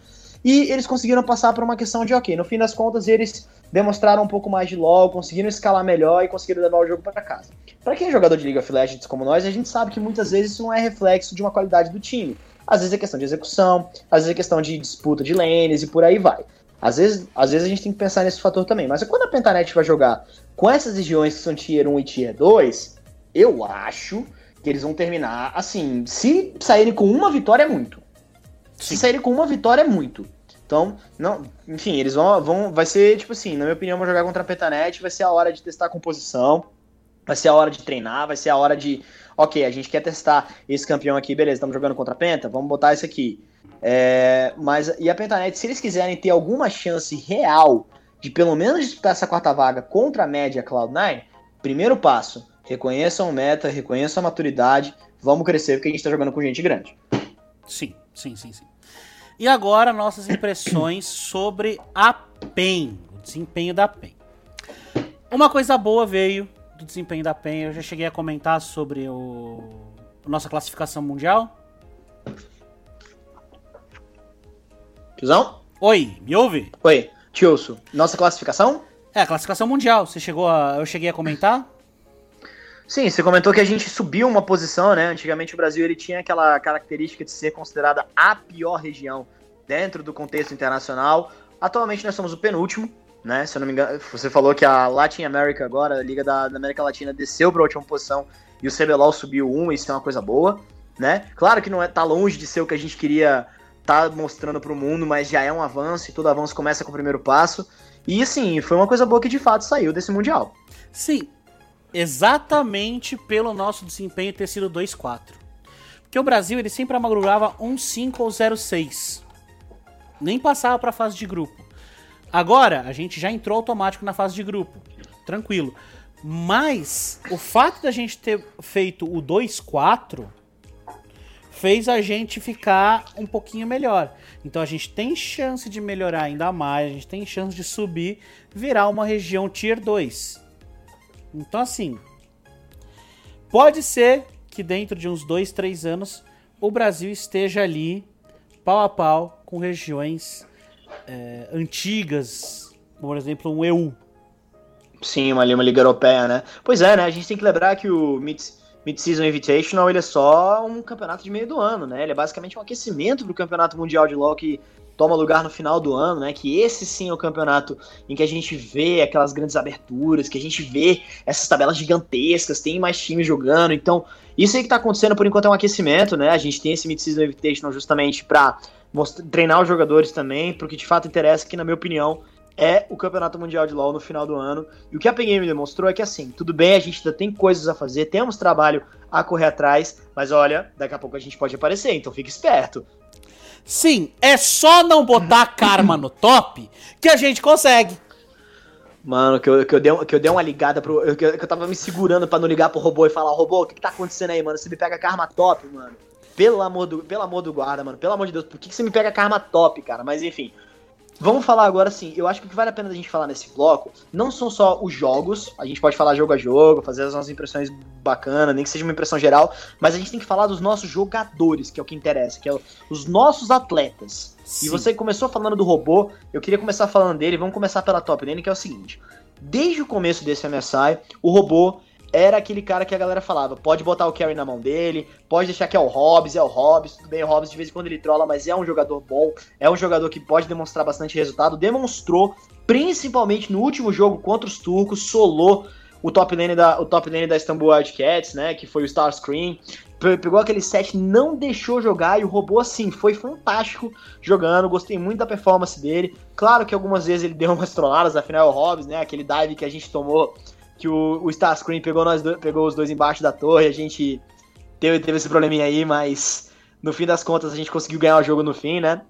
e eles conseguiram passar por uma questão de, ok, no fim das contas eles demonstraram um pouco mais de LoL, conseguiram escalar melhor e conseguiram levar o jogo para casa. Para quem é jogador de League of Legends como nós, a gente sabe que muitas vezes isso não é reflexo de uma qualidade do time. Às vezes é questão de execução, às vezes é questão de disputa de lanes e por aí vai. Às vezes, às vezes a gente tem que pensar nesse fator também. Mas quando a Pentanet vai jogar com essas regiões que são Tier 1 e Tier 2, eu acho que eles vão terminar assim. Se saírem com uma vitória é muito. Sim. Se saírem com uma vitória é muito. Então, não, enfim, eles vão, vão. Vai ser, tipo assim, na minha opinião, vão jogar contra a Petanet, vai ser a hora de testar a composição, vai ser a hora de treinar, vai ser a hora de. Ok, a gente quer testar esse campeão aqui, beleza, estamos jogando contra a Penta, vamos botar esse aqui. É, mas, e a Pentanet, se eles quiserem ter alguma chance real de pelo menos disputar essa quarta vaga contra a média Cloud9, primeiro passo, reconheçam o meta, reconheçam a maturidade, vamos crescer porque a gente está jogando com gente grande. Sim, sim, sim, sim. E agora nossas impressões sobre a PEN, o desempenho da PEN. Uma coisa boa veio do desempenho da PEN, eu já cheguei a comentar sobre o nossa classificação mundial. Tiozão? Oi, me ouve? Oi, te ouço. Nossa classificação? É, a classificação mundial. Você chegou a. Eu cheguei a comentar? Sim, você comentou que a gente subiu uma posição, né? Antigamente o Brasil ele tinha aquela característica de ser considerada a pior região dentro do contexto internacional. Atualmente nós somos o penúltimo, né? Se eu não me engano, você falou que a Latin America agora, a Liga da, da América Latina, desceu para a última posição e o CBLOL subiu um, isso é uma coisa boa, né? Claro que não é tá longe de ser o que a gente queria tá mostrando para o mundo, mas já é um avanço e todo avanço começa com o primeiro passo. E assim, foi uma coisa boa que de fato saiu desse mundial. Sim, exatamente pelo nosso desempenho ter sido 2-4. Porque o Brasil ele sempre amargurava 1-5 ou 0-6. Nem passava para a fase de grupo. Agora, a gente já entrou automático na fase de grupo. Tranquilo. Mas o fato da gente ter feito o 2-4 fez a gente ficar um pouquinho melhor. Então a gente tem chance de melhorar ainda mais, a gente tem chance de subir, virar uma região Tier 2. Então assim, pode ser que dentro de uns 2, 3 anos o Brasil esteja ali pau a pau com regiões é, antigas, por exemplo, um EU. Sim, uma, uma liga europeia, né? Pois é, né? A gente tem que lembrar que o Mid-Season Invitational ele é só um campeonato de meio do ano, né? Ele é basicamente um aquecimento para o campeonato mundial de LoL que toma lugar no final do ano, né? Que esse sim é o campeonato em que a gente vê aquelas grandes aberturas, que a gente vê essas tabelas gigantescas, tem mais times jogando. Então, isso aí que está acontecendo por enquanto é um aquecimento, né? A gente tem esse Mid-Season Invitational justamente para treinar os jogadores também, porque de fato interessa que, na minha opinião, é o Campeonato Mundial de LoL no final do ano. E o que a PGame demonstrou é que, assim, tudo bem, a gente ainda tem coisas a fazer, temos trabalho a correr atrás, mas olha, daqui a pouco a gente pode aparecer, então fique esperto. Sim, é só não botar karma no top que a gente consegue. Mano, que eu, que eu, dei, que eu dei uma ligada pro. Eu, que, eu, que eu tava me segurando para não ligar pro robô e falar, robô, o que, que tá acontecendo aí, mano? Você me pega karma top, mano. Pelo amor do, pelo amor do guarda, mano. Pelo amor de Deus, por que, que você me pega karma top, cara? Mas enfim. Vamos falar agora assim, eu acho que o que vale a pena a gente falar nesse bloco não são só os jogos, a gente pode falar jogo a jogo, fazer as nossas impressões bacanas, nem que seja uma impressão geral, mas a gente tem que falar dos nossos jogadores, que é o que interessa, que é os nossos atletas. Sim. E você começou falando do robô, eu queria começar falando dele, vamos começar pela top lane, que é o seguinte. Desde o começo desse MSI, o robô era aquele cara que a galera falava, pode botar o carry na mão dele, pode deixar que é o Hobbs, é o Hobbs, tudo bem, o Hobbs de vez em quando ele trola, mas é um jogador bom, é um jogador que pode demonstrar bastante resultado, demonstrou, principalmente no último jogo contra os turcos, solou o top lane da, o top lane da Istanbul Wildcats, né, que foi o Starscream, pegou aquele set, não deixou jogar e o robô, assim, foi fantástico jogando, gostei muito da performance dele, claro que algumas vezes ele deu umas trolladas, afinal é o Hobbs, né, aquele dive que a gente tomou que o, o Starscream pegou, nós pegou os dois embaixo da torre, a gente teve, teve esse probleminha aí, mas no fim das contas a gente conseguiu ganhar o jogo no fim, né?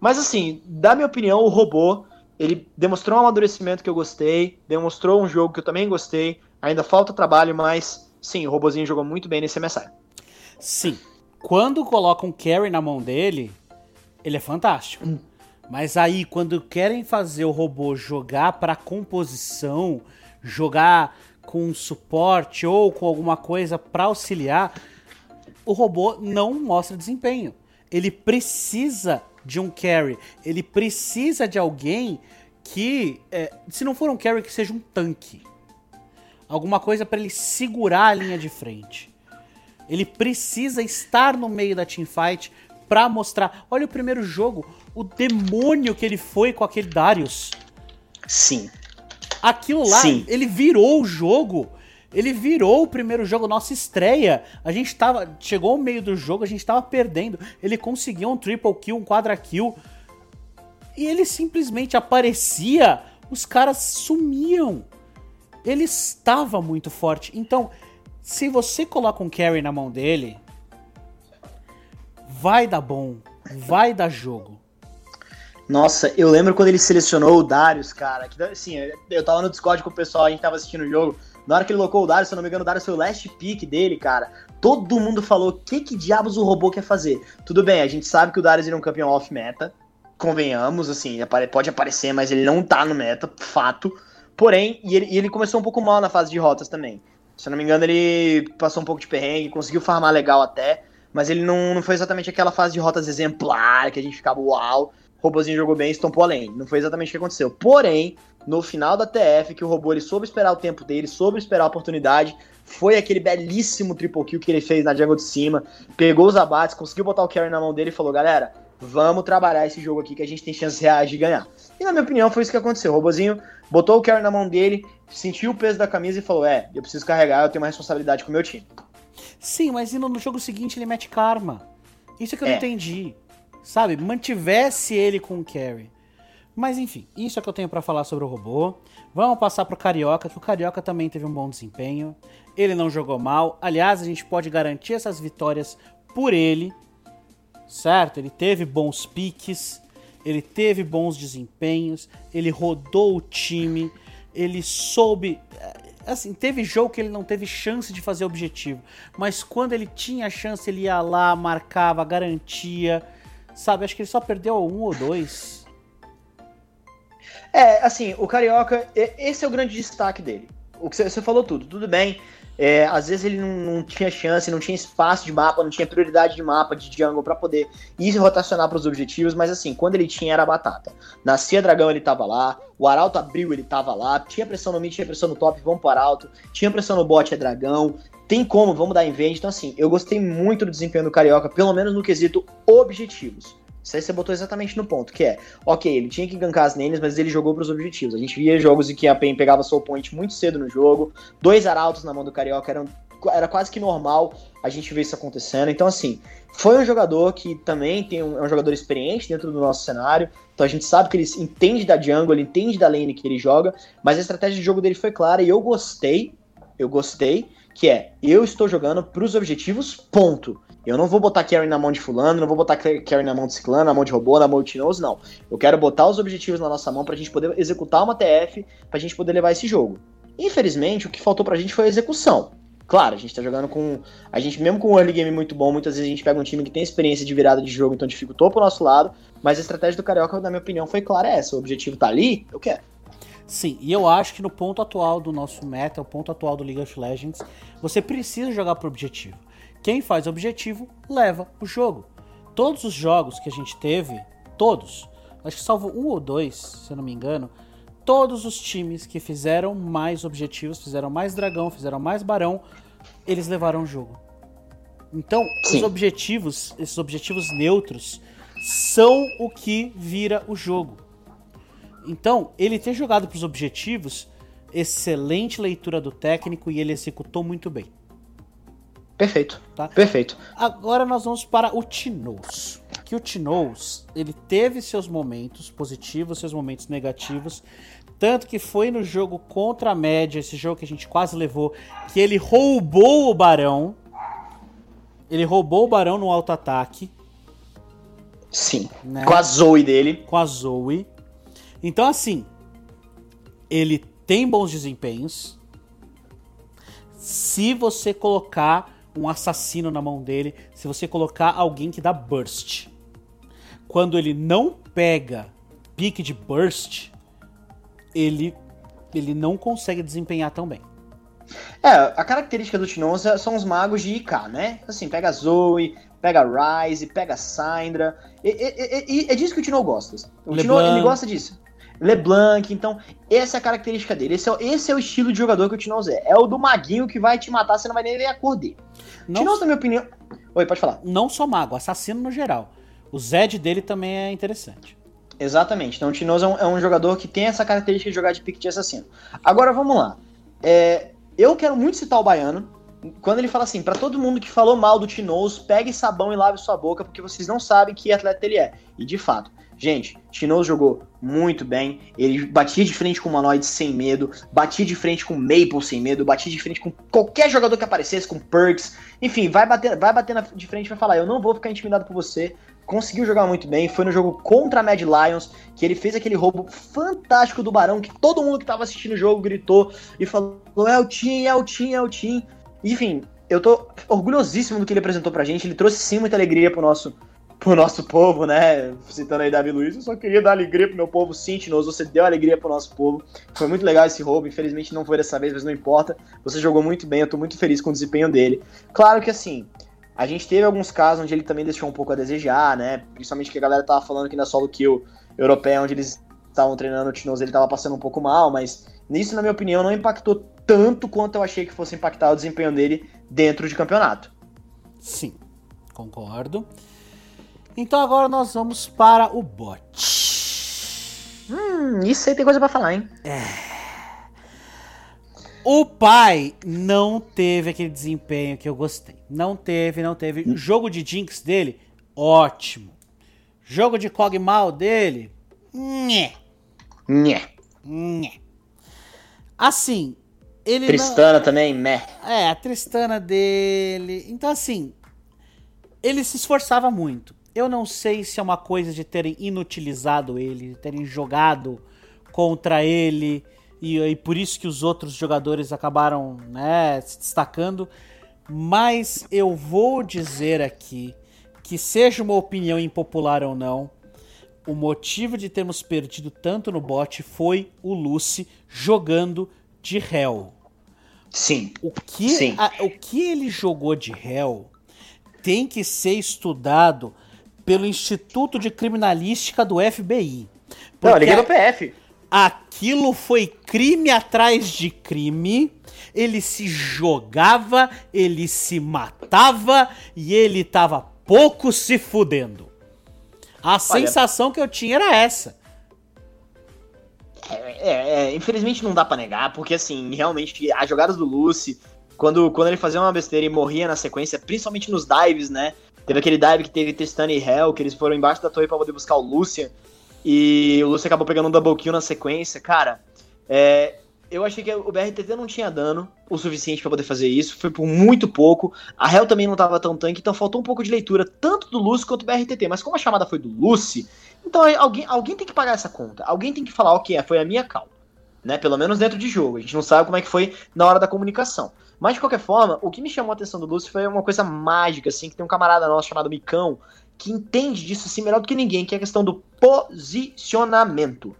Mas assim, da minha opinião, o robô, ele demonstrou um amadurecimento que eu gostei, demonstrou um jogo que eu também gostei, ainda falta trabalho, mas sim, o robôzinho jogou muito bem nesse MSI. Sim, quando colocam um carry na mão dele, ele é fantástico. Hum. Mas aí, quando querem fazer o robô jogar para composição, jogar com suporte ou com alguma coisa para auxiliar, o robô não mostra desempenho. Ele precisa de um carry, ele precisa de alguém que, é, se não for um carry, que seja um tanque. Alguma coisa para ele segurar a linha de frente. Ele precisa estar no meio da teamfight para mostrar. Olha o primeiro jogo, o demônio que ele foi com aquele Darius. Sim. Aquilo lá, Sim. ele virou o jogo. Ele virou o primeiro jogo, nossa estreia. A gente tava. Chegou ao meio do jogo, a gente tava perdendo. Ele conseguiu um triple kill, um quadra kill. E ele simplesmente aparecia, os caras sumiam. Ele estava muito forte. Então, se você coloca um carry na mão dele, vai dar bom, vai dar jogo. Nossa, eu lembro quando ele selecionou o Darius, cara. Que, assim, eu tava no Discord com o pessoal, a gente tava assistindo o jogo. Na hora que ele colocou o Darius, se eu não me engano, o Darius foi o last pick dele, cara. Todo mundo falou: o que, que diabos o robô quer fazer? Tudo bem, a gente sabe que o Darius é um campeão off-meta. Convenhamos, assim, pode aparecer, mas ele não tá no meta, fato. Porém, e ele, e ele começou um pouco mal na fase de rotas também. Se eu não me engano, ele passou um pouco de perrengue, conseguiu farmar legal até, mas ele não, não foi exatamente aquela fase de rotas exemplar que a gente ficava uau robozinho jogou bem e estompou além. Não foi exatamente o que aconteceu. Porém, no final da TF, que o robô ele soube esperar o tempo dele, soube esperar a oportunidade, foi aquele belíssimo triple kill que ele fez na jungle de cima, pegou os abates, conseguiu botar o carry na mão dele e falou, galera, vamos trabalhar esse jogo aqui que a gente tem chances reais de ganhar. E na minha opinião foi isso que aconteceu. O Robozinho botou o carry na mão dele, sentiu o peso da camisa e falou: É, eu preciso carregar, eu tenho uma responsabilidade com o meu time. Sim, mas no jogo seguinte ele mete karma. Isso é que eu é. não entendi. Sabe? Mantivesse ele com o carry. Mas enfim, isso é que eu tenho para falar sobre o robô. Vamos passar pro Carioca, que o Carioca também teve um bom desempenho. Ele não jogou mal. Aliás, a gente pode garantir essas vitórias por ele. Certo? Ele teve bons piques, ele teve bons desempenhos, ele rodou o time, ele soube. Eh, assim, teve jogo que ele não teve chance de fazer objetivo, mas quando ele tinha chance, ele ia lá, marcava, garantia. Sabe? Acho que ele só perdeu um ou dois é, assim, o Carioca, esse é o grande destaque dele. O que você falou tudo, tudo bem. É, às vezes ele não, não, tinha chance, não tinha espaço de mapa, não tinha prioridade de mapa, de jungle para poder ir rotacionar para os objetivos, mas assim, quando ele tinha era batata. Nascia dragão, ele tava lá, o arauto abriu, ele tava lá, tinha pressão no mid, tinha pressão no top, vamos pro arauto, tinha pressão no bot, é dragão, tem como, vamos dar invade. Então assim, eu gostei muito do desempenho do Carioca, pelo menos no quesito objetivos. Isso aí você botou exatamente no ponto, que é, ok, ele tinha que gankar as nenes, mas ele jogou para os objetivos. A gente via jogos em que a PEN pegava soul point muito cedo no jogo, dois arautos na mão do Carioca, eram, era quase que normal a gente ver isso acontecendo. Então, assim, foi um jogador que também tem um, é um jogador experiente dentro do nosso cenário, então a gente sabe que ele entende da jungle, ele entende da lane que ele joga, mas a estratégia de jogo dele foi clara e eu gostei, eu gostei, que é, eu estou jogando para os objetivos, ponto. Eu não vou botar carry na mão de fulano, não vou botar carry na mão de ciclano, na mão de robô, na mão de Tinoz, não. Eu quero botar os objetivos na nossa mão pra gente poder executar uma TF, pra gente poder levar esse jogo. Infelizmente, o que faltou pra gente foi a execução. Claro, a gente tá jogando com. A gente, mesmo com um early game muito bom, muitas vezes a gente pega um time que tem experiência de virada de jogo, então dificultou pro nosso lado. Mas a estratégia do Carioca, na minha opinião, foi clara é essa. O objetivo tá ali, eu quero. Sim, e eu acho que no ponto atual do nosso meta, o ponto atual do League of Legends, você precisa jogar pro objetivo. Quem faz objetivo leva o jogo. Todos os jogos que a gente teve, todos, acho que salvo um ou dois, se eu não me engano, todos os times que fizeram mais objetivos, fizeram mais dragão, fizeram mais barão, eles levaram o jogo. Então, Sim. os objetivos, esses objetivos neutros, são o que vira o jogo. Então, ele ter jogado para os objetivos, excelente leitura do técnico e ele executou muito bem. Perfeito. Tá? Perfeito. Agora nós vamos para o Tinous. Que o Tinous, ele teve seus momentos positivos, seus momentos negativos. Tanto que foi no jogo contra a média, esse jogo que a gente quase levou, que ele roubou o Barão. Ele roubou o Barão no auto-ataque. Sim. Né? Com a Zoe dele. Com a Zoe. Então, assim, ele tem bons desempenhos. Se você colocar um assassino na mão dele se você colocar alguém que dá burst. Quando ele não pega pique de burst, ele, ele não consegue desempenhar tão bem. É, a característica do Tinoza são os magos de IK, né? Assim, pega Zoe, pega Ryze, pega Syndra. E, e, e, é disso que o Tino gosta. O Tino, ele gosta disso. LeBlanc. Então, essa é a característica dele. Esse é, esse é o estilo de jogador que o Tinoz é. É o do maguinho que vai te matar, você não vai nem ver a cor dele. Não, Tinoz, na minha opinião... Oi, pode falar. Não só mago, assassino no geral. O Zed dele também é interessante. Exatamente. Então o Tinoz é um, é um, jogador que tem essa característica de jogar de pique de assassino. Agora vamos lá. É, eu quero muito citar o Baiano. Quando ele fala assim, para todo mundo que falou mal do Tinoz, pegue sabão e lave sua boca, porque vocês não sabem que atleta ele é. E de fato, Gente, Tinoz jogou muito bem. Ele batia de frente com o Manoid sem medo, batia de frente com o Maple sem medo, batia de frente com qualquer jogador que aparecesse, com Perks. Enfim, vai bater, vai bater de frente e vai falar: Eu não vou ficar intimidado por você. Conseguiu jogar muito bem. Foi no jogo contra a Mad Lions que ele fez aquele roubo fantástico do Barão que todo mundo que tava assistindo o jogo gritou e falou: É o Tim, é o Tim, é o Tim. Enfim, eu tô orgulhosíssimo do que ele apresentou pra gente. Ele trouxe sim muita alegria pro nosso pro nosso povo, né? Citando aí Davi Luiz, eu só queria dar alegria pro meu povo, sim, Tinoso, você deu alegria pro nosso povo. Foi muito legal esse roubo, infelizmente não foi dessa vez, mas não importa. Você jogou muito bem, eu tô muito feliz com o desempenho dele. Claro que assim, a gente teve alguns casos onde ele também deixou um pouco a desejar, né? Principalmente que a galera tava falando que na solo kill europeia, onde eles estavam treinando o Tinoso, ele tava passando um pouco mal, mas nisso, na minha opinião, não impactou tanto quanto eu achei que fosse impactar o desempenho dele dentro de campeonato. Sim, concordo. Então agora nós vamos para o bot. Hum, isso aí tem coisa para falar, hein? É. O pai não teve aquele desempenho que eu gostei. Não teve, não teve. O jogo de Jinx dele, ótimo. Jogo de Kog'Maw dele, nhé. Nhé. Nhé. Assim, ele Tristana não... também, meh. É, a Tristana dele. Então, assim, ele se esforçava muito. Eu não sei se é uma coisa de terem inutilizado ele, de terem jogado contra ele e, e por isso que os outros jogadores acabaram né, se destacando. Mas eu vou dizer aqui que, seja uma opinião impopular ou não, o motivo de termos perdido tanto no bot foi o Lucy jogando de Hell. Sim. O que, Sim. A, o que ele jogou de Hell tem que ser estudado pelo Instituto de Criminalística do FBI. Não, liguei no PF aquilo foi crime atrás de crime. Ele se jogava, ele se matava e ele tava pouco se fudendo. A Olha, sensação que eu tinha era essa. É, é, é, infelizmente não dá para negar, porque assim, realmente, as jogadas do Lucy, quando, quando ele fazia uma besteira e morria na sequência, principalmente nos dives, né? Teve aquele dive que teve Tristana e Hell, que eles foram embaixo da torre para poder buscar o Lucian. E o Lúcio acabou pegando um double kill na sequência. Cara, é, eu achei que o BRTT não tinha dano o suficiente para poder fazer isso. Foi por muito pouco. A Hell também não tava tão tanque, então faltou um pouco de leitura, tanto do Lúcio quanto do BRTT. Mas como a chamada foi do Lucy, então alguém, alguém tem que pagar essa conta. Alguém tem que falar, ok, foi a minha cal. Né? Pelo menos dentro de jogo. A gente não sabe como é que foi na hora da comunicação. Mas de qualquer forma, o que me chamou a atenção do Lúcio foi uma coisa mágica, assim, que tem um camarada nosso chamado Micão, que entende disso assim melhor do que ninguém, que é a questão do posicionamento.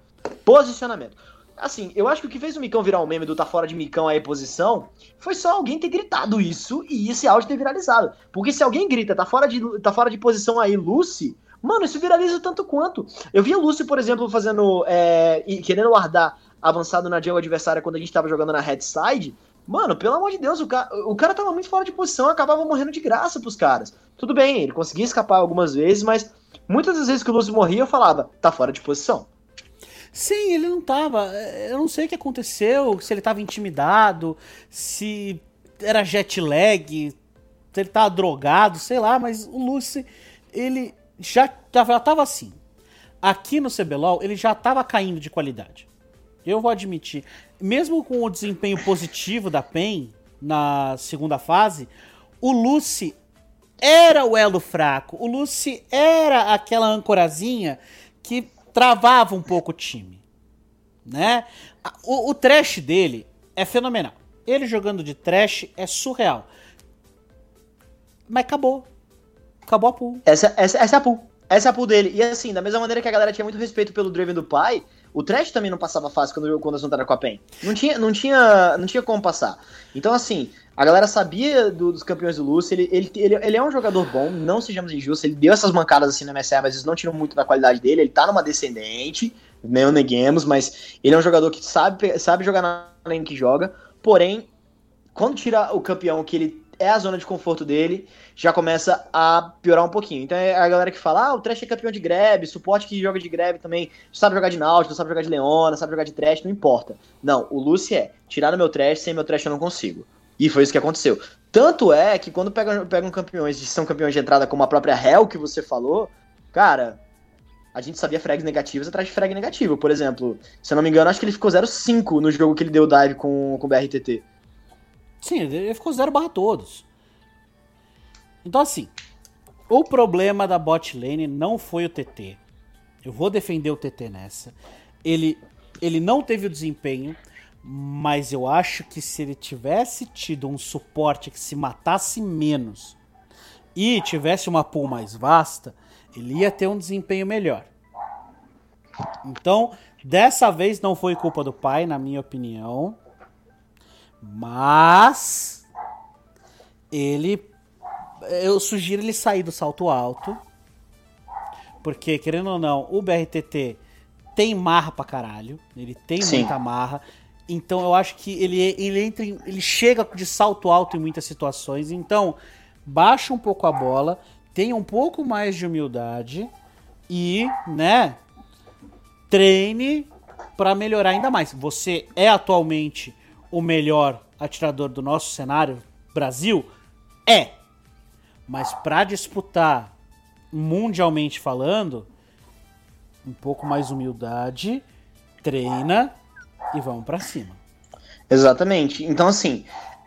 Posicionamento. Assim, eu acho que o que fez o Micão virar um meme do tá fora de Micão aí posição foi só alguém ter gritado isso e esse áudio ter viralizado. Porque se alguém grita, tá fora de, tá fora de posição aí, Lucy, mano, isso viraliza tanto quanto. Eu vi o Lucy, por exemplo, fazendo. É, querendo guardar avançado na jungle adversária quando a gente tava jogando na headside. Mano, pelo amor de Deus, o cara, o cara tava muito fora de posição, acabava morrendo de graça pros caras. Tudo bem, ele conseguia escapar algumas vezes, mas muitas das vezes que o Lúcio morria, eu falava, tá fora de posição. Sim, ele não tava. Eu não sei o que aconteceu, se ele tava intimidado, se era jet lag, se ele tava drogado, sei lá, mas o Lucy, ele já tava, já tava assim. Aqui no CBLOL, ele já tava caindo de qualidade. Eu vou admitir. Mesmo com o desempenho positivo da PEN na segunda fase, o Lucy era o elo fraco. O Lucy era aquela ancorazinha que travava um pouco o time. Né? O, o trash dele é fenomenal. Ele jogando de trash é surreal. Mas acabou. Acabou a pool. Essa, essa, essa é a pool. Essa é a pool dele. E assim, da mesma maneira que a galera tinha muito respeito pelo Draven do pai, o Trash também não passava fácil quando, quando as era com a PEN. Não tinha, não, tinha, não tinha como passar. Então, assim, a galera sabia do, dos campeões do Lúcio, ele, ele, ele, ele, é um jogador bom, não sejamos injustos, ele deu essas mancadas assim no MSR, mas eles não tiram muito da qualidade dele, ele tá numa descendente, não neguemos, mas ele é um jogador que sabe, sabe jogar na lane que joga, porém, quando tira o campeão que ele é a zona de conforto dele, já começa a piorar um pouquinho. Então é a galera que fala, ah, o Trash é campeão de grab, suporte que joga de grab também, sabe jogar de Nautilus, sabe jogar de Leona, sabe jogar de Trash, não importa. Não, o Lucy é, tirar no meu Trash, sem meu Trash eu não consigo. E foi isso que aconteceu. Tanto é que quando pegam, pegam campeões, são campeões de entrada como a própria Hell que você falou, cara, a gente sabia frags negativos atrás de frag negativo. Por exemplo, se eu não me engano, acho que ele ficou 0-5 no jogo que ele deu dive com, com o BRTT. Sim, ele ficou 0 barra todos. Então assim, o problema da bot lane não foi o TT. Eu vou defender o TT nessa. Ele, ele não teve o desempenho, mas eu acho que se ele tivesse tido um suporte que se matasse menos e tivesse uma pool mais vasta, ele ia ter um desempenho melhor. Então, dessa vez não foi culpa do pai, na minha opinião. Mas ele eu sugiro ele sair do salto alto. Porque, querendo ou não, o BRTT tem marra pra caralho. Ele tem Sim. muita marra. Então eu acho que ele, ele entra em, ele chega de salto alto em muitas situações. Então, baixa um pouco a bola, tenha um pouco mais de humildade e, né, treine para melhorar ainda mais. Você é atualmente o melhor atirador do nosso cenário, Brasil? É. Mas para disputar mundialmente falando, um pouco mais humildade, treina e vamos para cima. Exatamente. Então, assim,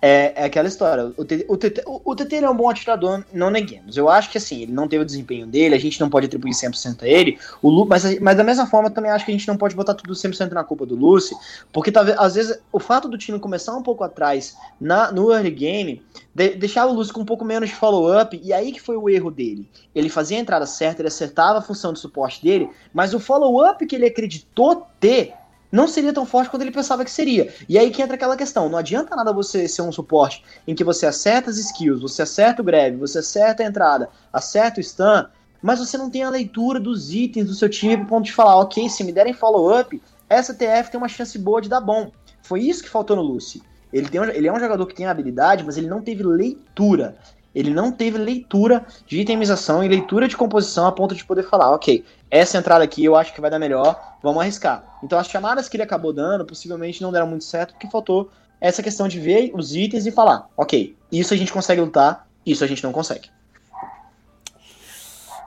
é, é aquela história. O TT, o, o TT é um bom atirador, não neguemos. Eu acho que assim, ele não teve o desempenho dele, a gente não pode atribuir 100% a ele. O Lu, mas, mas da mesma forma, também acho que a gente não pode botar tudo 100% na culpa do Lucy, porque talvez, às vezes, o fato do time começar um pouco atrás na, no early game de, deixava o Lucy com um pouco menos de follow-up, e aí que foi o erro dele. Ele fazia a entrada certa, ele acertava a função de suporte dele, mas o follow-up que ele acreditou ter não seria tão forte quanto ele pensava que seria. E aí que entra aquela questão: não adianta nada você ser um suporte em que você acerta as skills, você acerta o grab, você acerta a entrada, acerta o stun, mas você não tem a leitura dos itens do seu time para ponto de falar, ok, se me derem follow-up, essa TF tem uma chance boa de dar bom. Foi isso que faltou no Lucy. Ele, tem, ele é um jogador que tem habilidade, mas ele não teve leitura. Ele não teve leitura de itemização e leitura de composição a ponto de poder falar, ok, essa entrada aqui eu acho que vai dar melhor, vamos arriscar. Então as chamadas que ele acabou dando possivelmente não deram muito certo porque faltou essa questão de ver os itens e falar, ok, isso a gente consegue lutar, isso a gente não consegue.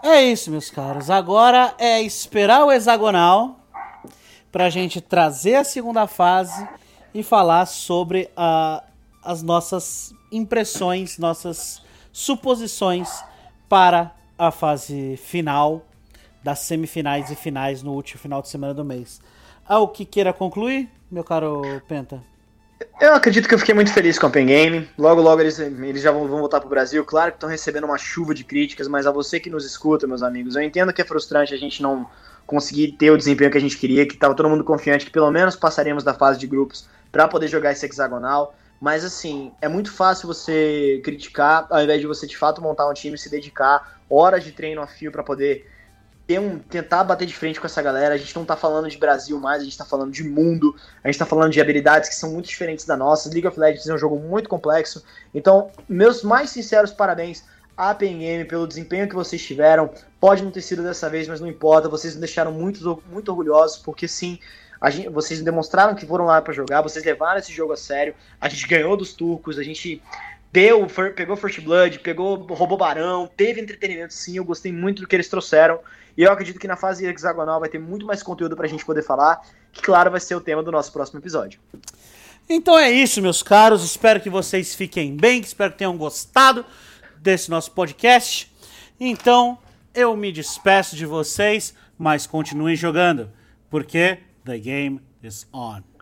É isso, meus caros. Agora é esperar o hexagonal pra gente trazer a segunda fase e falar sobre uh, as nossas impressões, nossas suposições para a fase final das semifinais e finais no último final de semana do mês. Algo que queira concluir, meu caro Penta? Eu acredito que eu fiquei muito feliz com o Open Game. Logo, logo eles, eles já vão, vão voltar pro Brasil. Claro que estão recebendo uma chuva de críticas, mas a você que nos escuta, meus amigos, eu entendo que é frustrante a gente não conseguir ter o desempenho que a gente queria, que estava todo mundo confiante que pelo menos passaríamos da fase de grupos para poder jogar esse hexagonal. Mas assim, é muito fácil você criticar ao invés de você de fato montar um time e se dedicar horas de treino a fio para poder ter um, tentar bater de frente com essa galera. A gente não tá falando de Brasil mais, a gente tá falando de mundo, a gente tá falando de habilidades que são muito diferentes da nossa. League of Legends é um jogo muito complexo. Então, meus mais sinceros parabéns à Game pelo desempenho que vocês tiveram. Pode não ter sido dessa vez, mas não importa. Vocês me deixaram muito, muito orgulhosos, porque sim, Gente, vocês demonstraram que foram lá para jogar, vocês levaram esse jogo a sério. A gente ganhou dos turcos, a gente deu, pegou First Blood, pegou roubou Barão, teve entretenimento sim. Eu gostei muito do que eles trouxeram. E eu acredito que na fase hexagonal vai ter muito mais conteúdo pra gente poder falar, que claro vai ser o tema do nosso próximo episódio. Então é isso, meus caros. Espero que vocês fiquem bem, espero que tenham gostado desse nosso podcast. Então, eu me despeço de vocês, mas continuem jogando, porque The game is on.